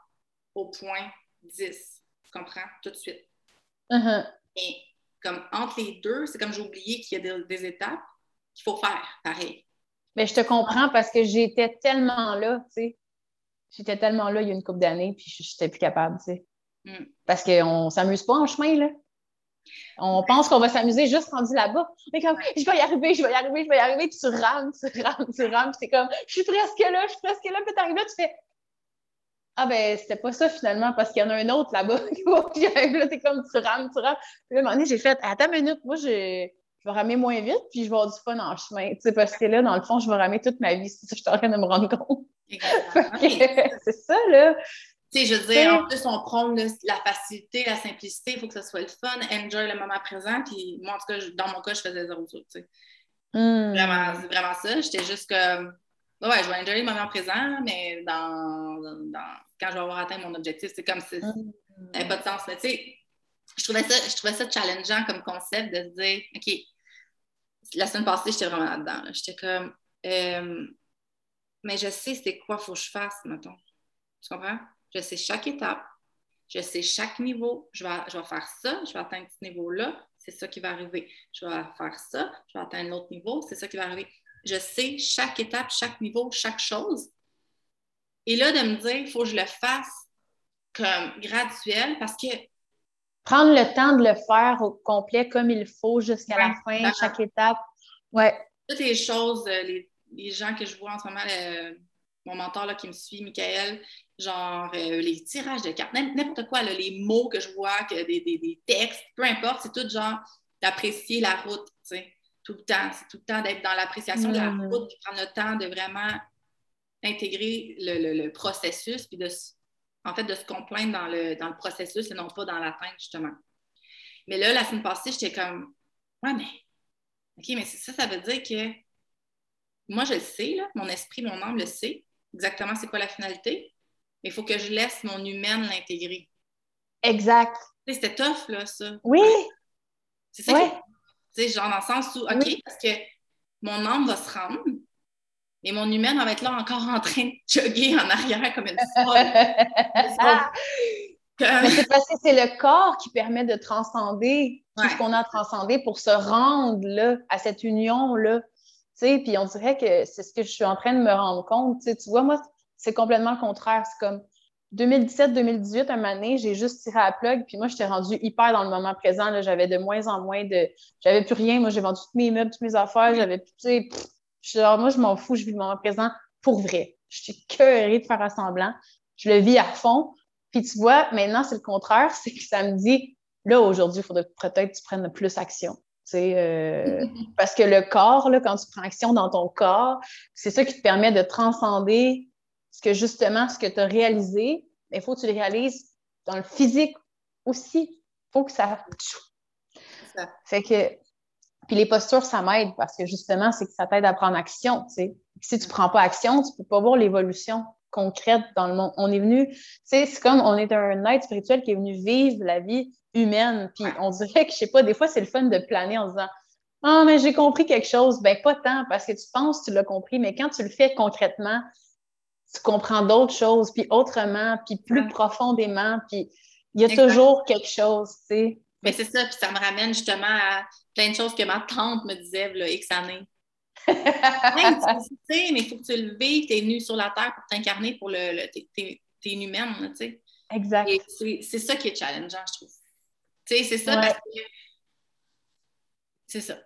au point 10. Tu comprends? Tout de suite. Uh-huh. Et comme entre les deux, c'est comme j'ai oublié qu'il y a des, étapes qu'il faut faire pareil. Mais je te comprends parce que j'étais tellement là, tu sais. J'étais tellement là il y a une couple d'années, puis je n'étais plus capable, tu sais. Mm. Parce qu'on ne s'amuse pas en chemin, là. On pense qu'on va s'amuser juste rendu là-bas. Mais comme, je vais y arriver, je vais y arriver, je vais y arriver, puis tu rames, tu rames, tu rames, puis c'est comme, je suis presque là, je suis presque là, puis t'arrives là, tu fais, ah ben, c'était pas ça finalement, parce qu'il y en a un autre là-bas arrive là, t'es comme, tu rames, tu rames. Puis là, à un moment donné, j'ai fait, attends une minute, moi, je, je vais ramer moins vite, puis je vais avoir du fun en chemin, tu sais, parce que là, dans le fond, je vais ramer toute ma vie, c'est ça, je suis en train de me rendre compte. c'est ça, là. Tu sais, je veux dire, en plus, on prend la facilité, la simplicité, il faut que ce soit le fun, enjoy le moment présent. Puis moi, en tout cas, dans mon cas, je faisais zéro tu sais. Hmm. Vraiment, c'est vraiment ça. J'étais juste comme, ouais, je vais enjoy le moment présent, mais dans, dans, quand je vais avoir atteint mon objectif, c'est comme si ça n'avait pas de sens. Mais tu sais, je trouvais, ça, je trouvais ça challengeant comme concept de se dire, OK, la semaine passée, j'étais vraiment là-dedans. J'étais comme, euh, mais je sais c'est quoi il faut que je fasse, mettons. Tu comprends? Je sais chaque étape, je sais chaque niveau. Je vais, je vais faire ça, je vais atteindre ce niveau-là, c'est ça qui va arriver. Je vais faire ça, je vais atteindre l'autre niveau, c'est ça qui va arriver. Je sais chaque étape, chaque niveau, chaque chose. Et là, de me dire, il faut que je le fasse comme graduel parce que. Prendre le temps de le faire au complet comme il faut jusqu'à la fin, chaque étape. Ouais. Toutes les choses, euh, les, les, gens que je vois en ce moment, mon mentor là, qui me suit, Michael, genre euh, les tirages de cartes, n'importe quoi, les mots que je vois, que des, des, textes, peu importe, c'est tout genre d'apprécier la route, tu sais, tout le temps. C'est tout le temps d'être dans l'appréciation de la mm. route, puis prendre le temps de vraiment intégrer le, processus, puis de, en fait, de se complaindre dans le, dans le processus et non pas dans l'atteinte, justement. Mais là, la semaine passée, j'étais comme, ouais, mais, OK, mais ça, ça veut dire que moi, je le sais, là, mon esprit, mon âme le sait, exactement c'est quoi la finalité. Il faut que je laisse mon humaine l'intégrer. Exact. C'était tough, là, ça. Oui. C'est ça. Tu sais, genre dans le sens où, OK, parce que mon âme va se rendre, Et mon humaine va être là encore en train de jogger en arrière comme une folle. Mais c'est parce que c'est le corps qui permet de transcender tout ce qu'on a transcendé pour se rendre là, à cette union-là. Puis on dirait que c'est ce que je suis en train de me rendre compte. tu vois, moi, c'est complètement le contraire. C'est comme 2017-2018, un donné, j'ai juste tiré à la plug, puis moi, j'étais rendue hyper dans le moment présent. J'avais de moins en moins de. J'avais plus rien. Moi, j'ai vendu tous mes meubles, toutes mes affaires. J'avais plus. Tu sais, moi, je m'en fous, je vis le moment présent pour vrai. Je suis curée de faire assemblant. Je le vis à fond. Puis tu vois, maintenant, c'est le contraire, c'est que ça me dit, là, aujourd'hui, il faudrait peut-être que tu prennes plus action. Euh, parce que le corps, là, quand tu prends action dans ton corps, c'est ça qui te permet de transcender ce que justement, ce que tu as réalisé. Il faut que tu le réalises dans le physique aussi. Il faut que ça... ça. Fait que. Puis les postures, ça m'aide parce que justement, c'est que ça t'aide à prendre action. Si tu ne prends pas action, tu ne peux pas voir l'évolution concrète dans le monde. On est venu, tu sais, c'est comme on est un être spirituel qui est venu vivre la vie humaine. Puis on dirait que, je sais pas, des fois, c'est le fun de planer en disant Ah, mais j'ai compris quelque chose. Ben, pas tant, parce que tu penses que tu l'as compris, mais quand tu le fais concrètement, tu comprends d'autres choses, puis autrement, puis plus profondément, puis il y a toujours quelque chose, tu sais. Mais c'est ça, puis ça me ramène justement à plein de choses que ma tante me disait, là, X années mais il faut que tu le vives, tu es venu sur la terre pour t'incarner pour le. t'es, humaine, tu sais. Exact. c'est, ça qui est challengeant, je trouve. Tu sais, c'est ça parce que. C'est ça.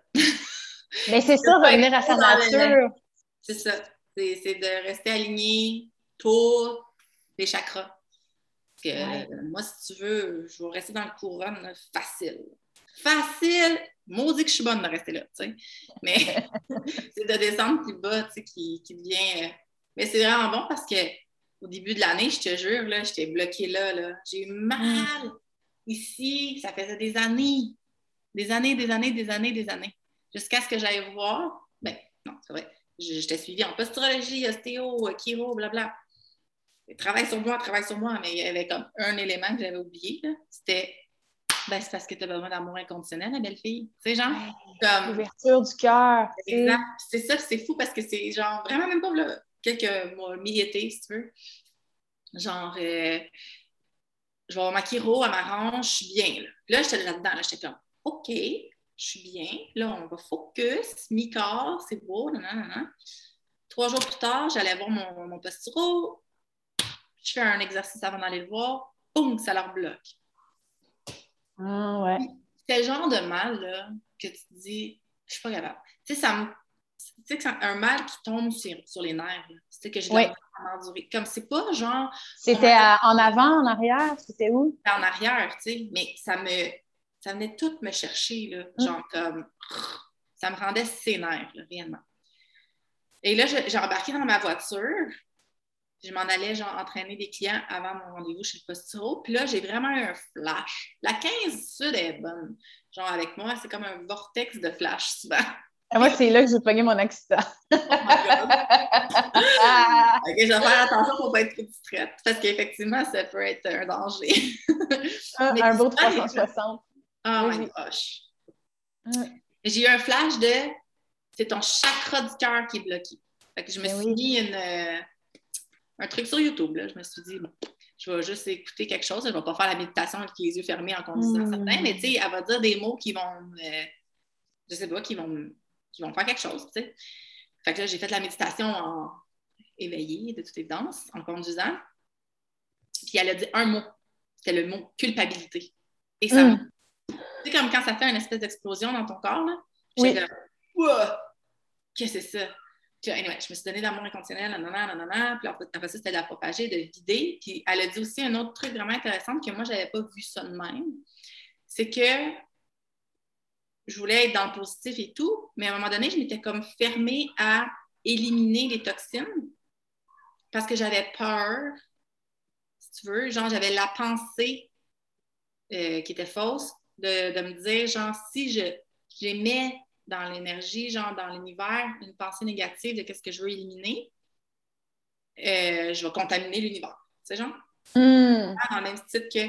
Mais c'est ça, revenir à sa nature. C'est ça. C'est, de rester aligné pour les chakras. que, moi, si tu veux, je vais rester dans le couronne facile. Facile, maudit que je suis bonne de rester là, tu sais. Mais c'est de descendre plus bas, tu sais, qui, qui devient. Euh, mais c'est vraiment bon parce que au début de l'année, je te jure, là, j'étais bloquée là, là. J'ai eu mal ici. Ça faisait des années. Des années, des années, des années, des années. Jusqu'à ce que j'aille voir. Ben, non, c'est vrai. J'étais suivie en posturologie, ostéo, chiro, blabla. Travaille sur moi, travaille sur moi, mais il y avait comme un élément que j'avais oublié. C'était ben, c'est parce que tu as besoin d'amour inconditionnel, la belle fille. Tu sais, genre, comme. L'ouverture du cœur. Exact. C'est ça, c'est fou parce que c'est genre vraiment même pas quelques mois, mi-été, si tu veux. Genre, euh, je vais avoir ma chiro, m'arrange, je suis bien. Là, là j'étais là-dedans, là, j'étais comme, OK, je suis bien. Là, on va focus, mi-corps, c'est beau, non, non, non. Trois jours plus tard, j'allais voir mon, mon. Je fais un exercice avant d'aller le voir. Boum, ça leur bloque. Ah ouais. C'est le genre de mal là, que tu te dis, je suis pas capable. Tu sais, ça me. Tu sais, un mal qui tombe sur, sur les nerfs. C'est que j'ai ouais. endurer. Comme c'est pas genre. C'était en avant, en arrière, c'était où? En arrière, tu sais. Mais ça me. Ça venait tout me chercher, là. Hum. Genre comme. Ça me rendait sénère, là, réellement. Et là, j'ai embarqué dans ma voiture je m'en allais genre entraîner des clients avant mon rendez-vous chez le posturo. Puis là, j'ai vraiment eu un flash. La 15 sud est bonne. Genre avec moi, c'est comme un vortex de flash souvent. Et moi, c'est là que j'ai pogné mon accident. oh OK, je vais faire attention pour ne pas être trop distraite. Parce qu'effectivement, ça peut être un danger. un, un beau 360. Oh my gosh. J'ai eu un flash de c'est ton chakra du cœur qui est bloqué. Fait que je me ben suis mis une euh, un truc sur YouTube. Là. Je me suis dit, bon, je vais juste écouter quelque chose. Je ne vais pas faire la méditation avec les yeux fermés en condition mmh. certains, mais tu sais, elle va dire des mots qui vont, euh, je sais pas, qui vont, qui vont faire quelque chose, tu sais. Fait que là, j'ai fait la méditation en éveillée, de toute évidence, en conduisant. Puis elle a dit un mot. C'était le mot culpabilité. Et ça, mmh. Tu sais, comme quand ça fait une espèce d'explosion dans ton corps, là. Oui. Qu'est-ce que c'est ça? Puis, anyway, je me suis donné d'amour inconditionnel, nanana, nanana. Puis après ça, c'était de la propager, de vider. Puis elle a dit aussi un autre truc vraiment intéressant que moi, je n'avais pas vu ça de même. C'est que je voulais être dans le positif et tout, mais à un moment donné, je m'étais comme fermée à éliminer les toxines parce que j'avais peur, si tu veux, genre j'avais la pensée euh, qui était fausse de, de, me dire, genre, si je j'aimais dans l'énergie, genre dans l'univers, une pensée négative de qu'est-ce que je veux éliminer, euh, je vais contaminer l'univers. Tu sais, genre? Mm. Dans le même titre que.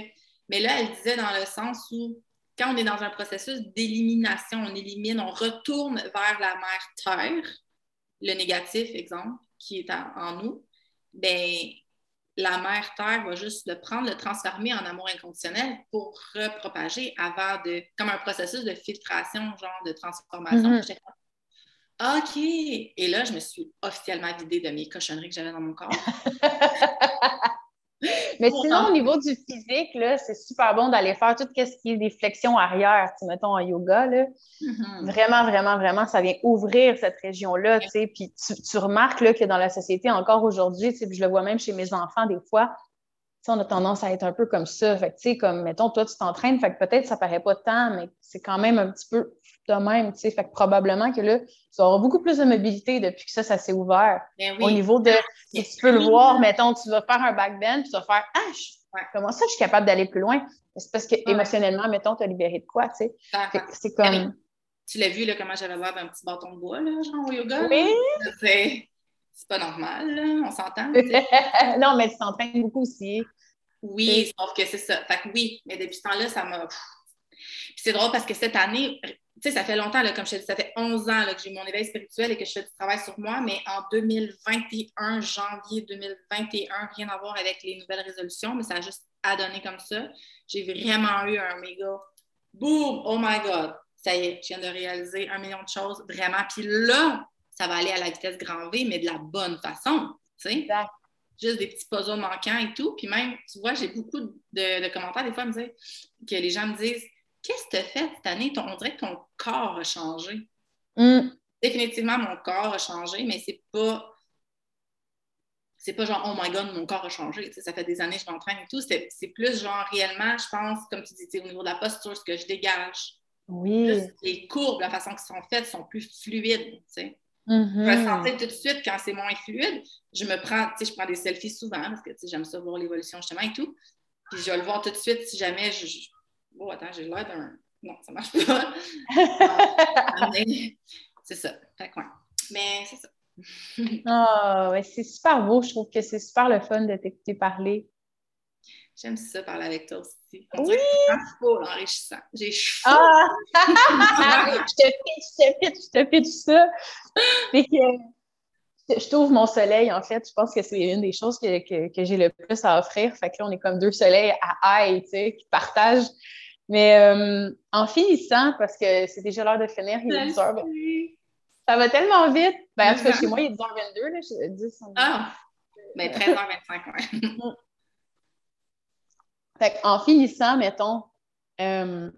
Mais là, elle disait dans le sens où, quand on est dans un processus d'élimination, on élimine, on retourne vers la mère Terre, le négatif, exemple, qui est en, en nous, ben la mère Terre va juste le prendre, le transformer en amour inconditionnel pour repropager avant de, comme un processus de filtration, genre de transformation. Mhm. Comme, OK. Et là, je me suis officiellement vidée de mes cochonneries que j'avais dans mon corps. Mais sinon, au niveau du physique, c'est super bon d'aller faire tout ce qui est des flexions arrière, mettons en yoga, là. Mhm. Vraiment, vraiment, vraiment, ça vient ouvrir cette région-là. Puis tu, tu remarques là, que dans la société, encore aujourd'hui, je le vois même chez mes enfants des fois, on a tendance à être un peu comme ça. Fait que, tu sais, comme, mettons, toi, tu t'entraînes, fait que peut-être ça paraît pas tant, mais c'est quand même un petit peu de même, tu sais. Fait que probablement que là, tu avoir beaucoup plus de mobilité depuis que ça, ça s'est ouvert. Ben Au oui. niveau de, Bien si tu peux le voir, mettons, tu vas faire un backbend, puis tu vas faire, ah, je- comment ça, je suis capable d'aller plus loin? C'est parce que Ouais. émotionnellement, mettons, tu as libéré de quoi, tu sais. C'est Ah oui. comme, Tu l'as vu, là, comment j'avais l'air d'un petit bâton de bois, là, genre au yoga? oui? C'est c'est pas normal, là, on s'entend. non, mais tu t'entraînes beaucoup aussi. Oui, sauf que c'est ça. Fait que oui, mais depuis ce temps-là, ça m'a. Puis c'est drôle parce que cette année, tu sais, ça fait longtemps, là, comme je te dis, ça fait 11 ans là, que j'ai eu mon éveil spirituel et que je fais du travail sur moi, mais en 2021, janvier 2021, rien à voir avec les nouvelles résolutions, mais ça a juste adonné comme ça. J'ai vraiment eu un méga boom, oh my God, ça y est, je viens de réaliser un million de choses, vraiment. Puis là, ça va aller à la vitesse grand V, mais de la bonne façon, tu sais Exact. Juste des petits puzzles manquants et tout. Puis même, tu vois, j'ai beaucoup de, de commentaires des fois me dire que les gens me disent Qu'est-ce que tu as fait cette année? Ton- on dirait que ton corps a changé. Hum, Définitivement, mon corps a changé, mais c'est pas. C'est pas genre, oh my god, mon corps a changé. Ça fait des années que je m'entraîne et tout. C'est plus genre réellement, je pense, comme tu dis, au niveau de la posture, ce que je dégage. oui. Plus les courbes, la façon qu'ils sont faites sont plus fluides. Je vais sentir tout de suite quand c'est moins fluide. Je me prends, tu sais, je prends des selfies souvent parce que tu sais, j'aime ça voir l'évolution justement et tout. Puis je vais le voir tout de suite si jamais je. je- Oh, attends, j'ai l'air d'un. Non, ça marche pas. Ah, c'est ça. Fait que, ouais. Mais c'est ça. Ah, ouais, c'est super beau. Je trouve que c'est super le fun de t'écouter parler. J'aime ça parler avec toi aussi. On Oui! c'est enrichissant. J'ai chaud. Ah! je te pitch, je te pitch, je te pitch ça. Fait que je- t'ouvre mon soleil, en fait. Je pense que c'est une des choses que, que, que j'ai le plus à offrir. Fait que là, on est comme deux soleils à high, tu sais, qui partagent. Mais euh, en finissant, parce que c'est déjà l'heure de finir, il est 10 heures. ben, Salut. ça va tellement vite. Ben, en tout cas, chez moi, il est 10h22, là. je- 10, on- Ah! Ben, 13h25, ouais. Fait en finissant, mettons, euh,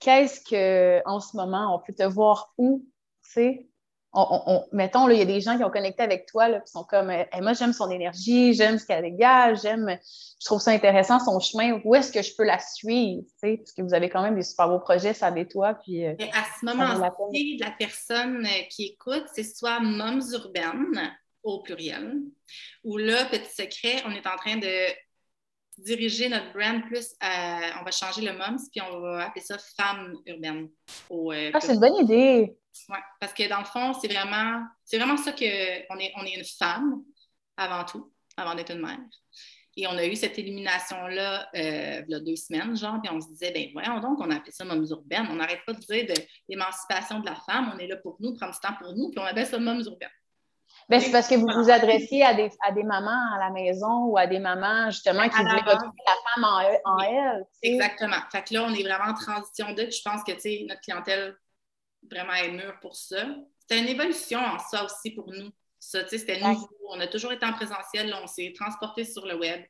qu'est-ce que en ce moment, on peut te voir où, tu sais? On, on- on- mettons, il y a des gens qui ont connecté avec toi, là, qui sont comme, euh, moi, j'aime son énergie, j'aime ce qu'elle dégage, j'aime, je trouve ça intéressant, son chemin, où est-ce que je peux la suivre, tu sais? Parce que vous avez quand même des super beaux projets, ça avec toi, puis... euh, à ce moment-ci, la personne qui écoute, c'est soit Moms urbaines au pluriel, ou là, petit secret, on est en train de diriger notre brand plus à, on va changer le Moms, puis on va appeler ça Femmes urbaines au euh, Ah, c'est une bonne idée! Ouais, parce que dans le fond, c'est vraiment, c'est vraiment ça que on est, on est une femme avant tout, avant d'être une mère. Et on a eu cette élimination-là euh, il y a deux semaines, genre, puis on se disait, ben voyons donc, on a appelé ça Moms urbaines. On n'arrête pas de dire de l'émancipation de la femme, on est là pour nous, prendre du temps pour nous, puis on appelle ça Moms urbaines. Ben, c'est parce que vous vous adressiez à des, à des mamans à la maison ou à des mamans, justement, qui voulaient retrouver la femme en, eux- en Oui. elle. Exactement. Fait que là, on est vraiment en transition de, je pense que, notre clientèle vraiment est mûre pour ça. C'était une évolution en soi aussi pour nous. Ça, tu sais, c'était nouveau. On a toujours été en présentiel, là, on s'est transporté sur le web.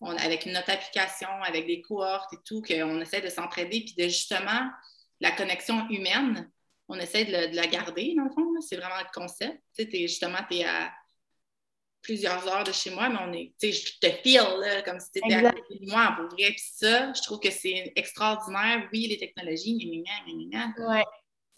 On, avec notre application, avec des cohortes et tout, qu'on essaie de s'entraider, puis de justement, la connexion humaine, on essaie de, le- de la garder, dans le fond. C'est vraiment le concept. Tu sais, justement, tu es à plusieurs heures de chez moi, mais on est, tu sais, je te feel là, comme si tu étais à côté de moi pour vrai. Puis ça, je trouve que c'est extraordinaire. Oui, les technologies, gna. Ouais.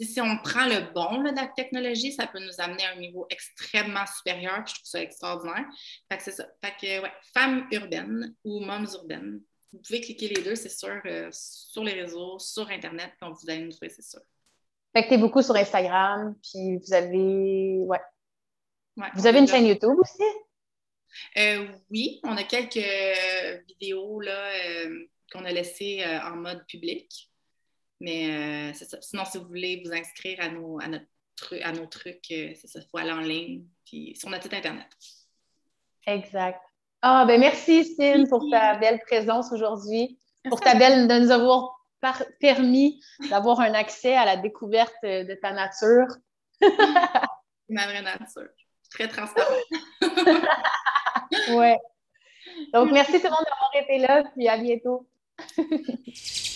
Si- on prend le bon là, de la technologie, ça peut nous amener à un niveau extrêmement supérieur. Puis je trouve ça extraordinaire. Fait que c'est ça. Fait que, ouais, femmes urbaines ou moms urbaines. Vous pouvez cliquer les deux, c'est sûr, euh, sur les réseaux, sur Internet, puis vous allez nous trouver, c'est sûr. Fait que t'es beaucoup sur Instagram, puis vous avez... Ouais. Ouais, Vous avez une là. chaîne YouTube aussi? Euh, oui, on a quelques euh, vidéos là, euh, qu'on a laissées euh, en mode public. Mais c'est ça. Sinon, si vous voulez vous inscrire à, nos, à notre trucs, à nos trucs, c'est ça, il faut aller en ligne, puis sur notre site Internet. Exact. Ah, ben merci, Cine, pour ta belle présence aujourd'hui, pour ta belle, de nous avoir permis d'avoir un accès à la découverte de ta nature. Ma vraie nature. Très transparente. ouais. Donc, merci tout le monde d'avoir été là, puis à bientôt.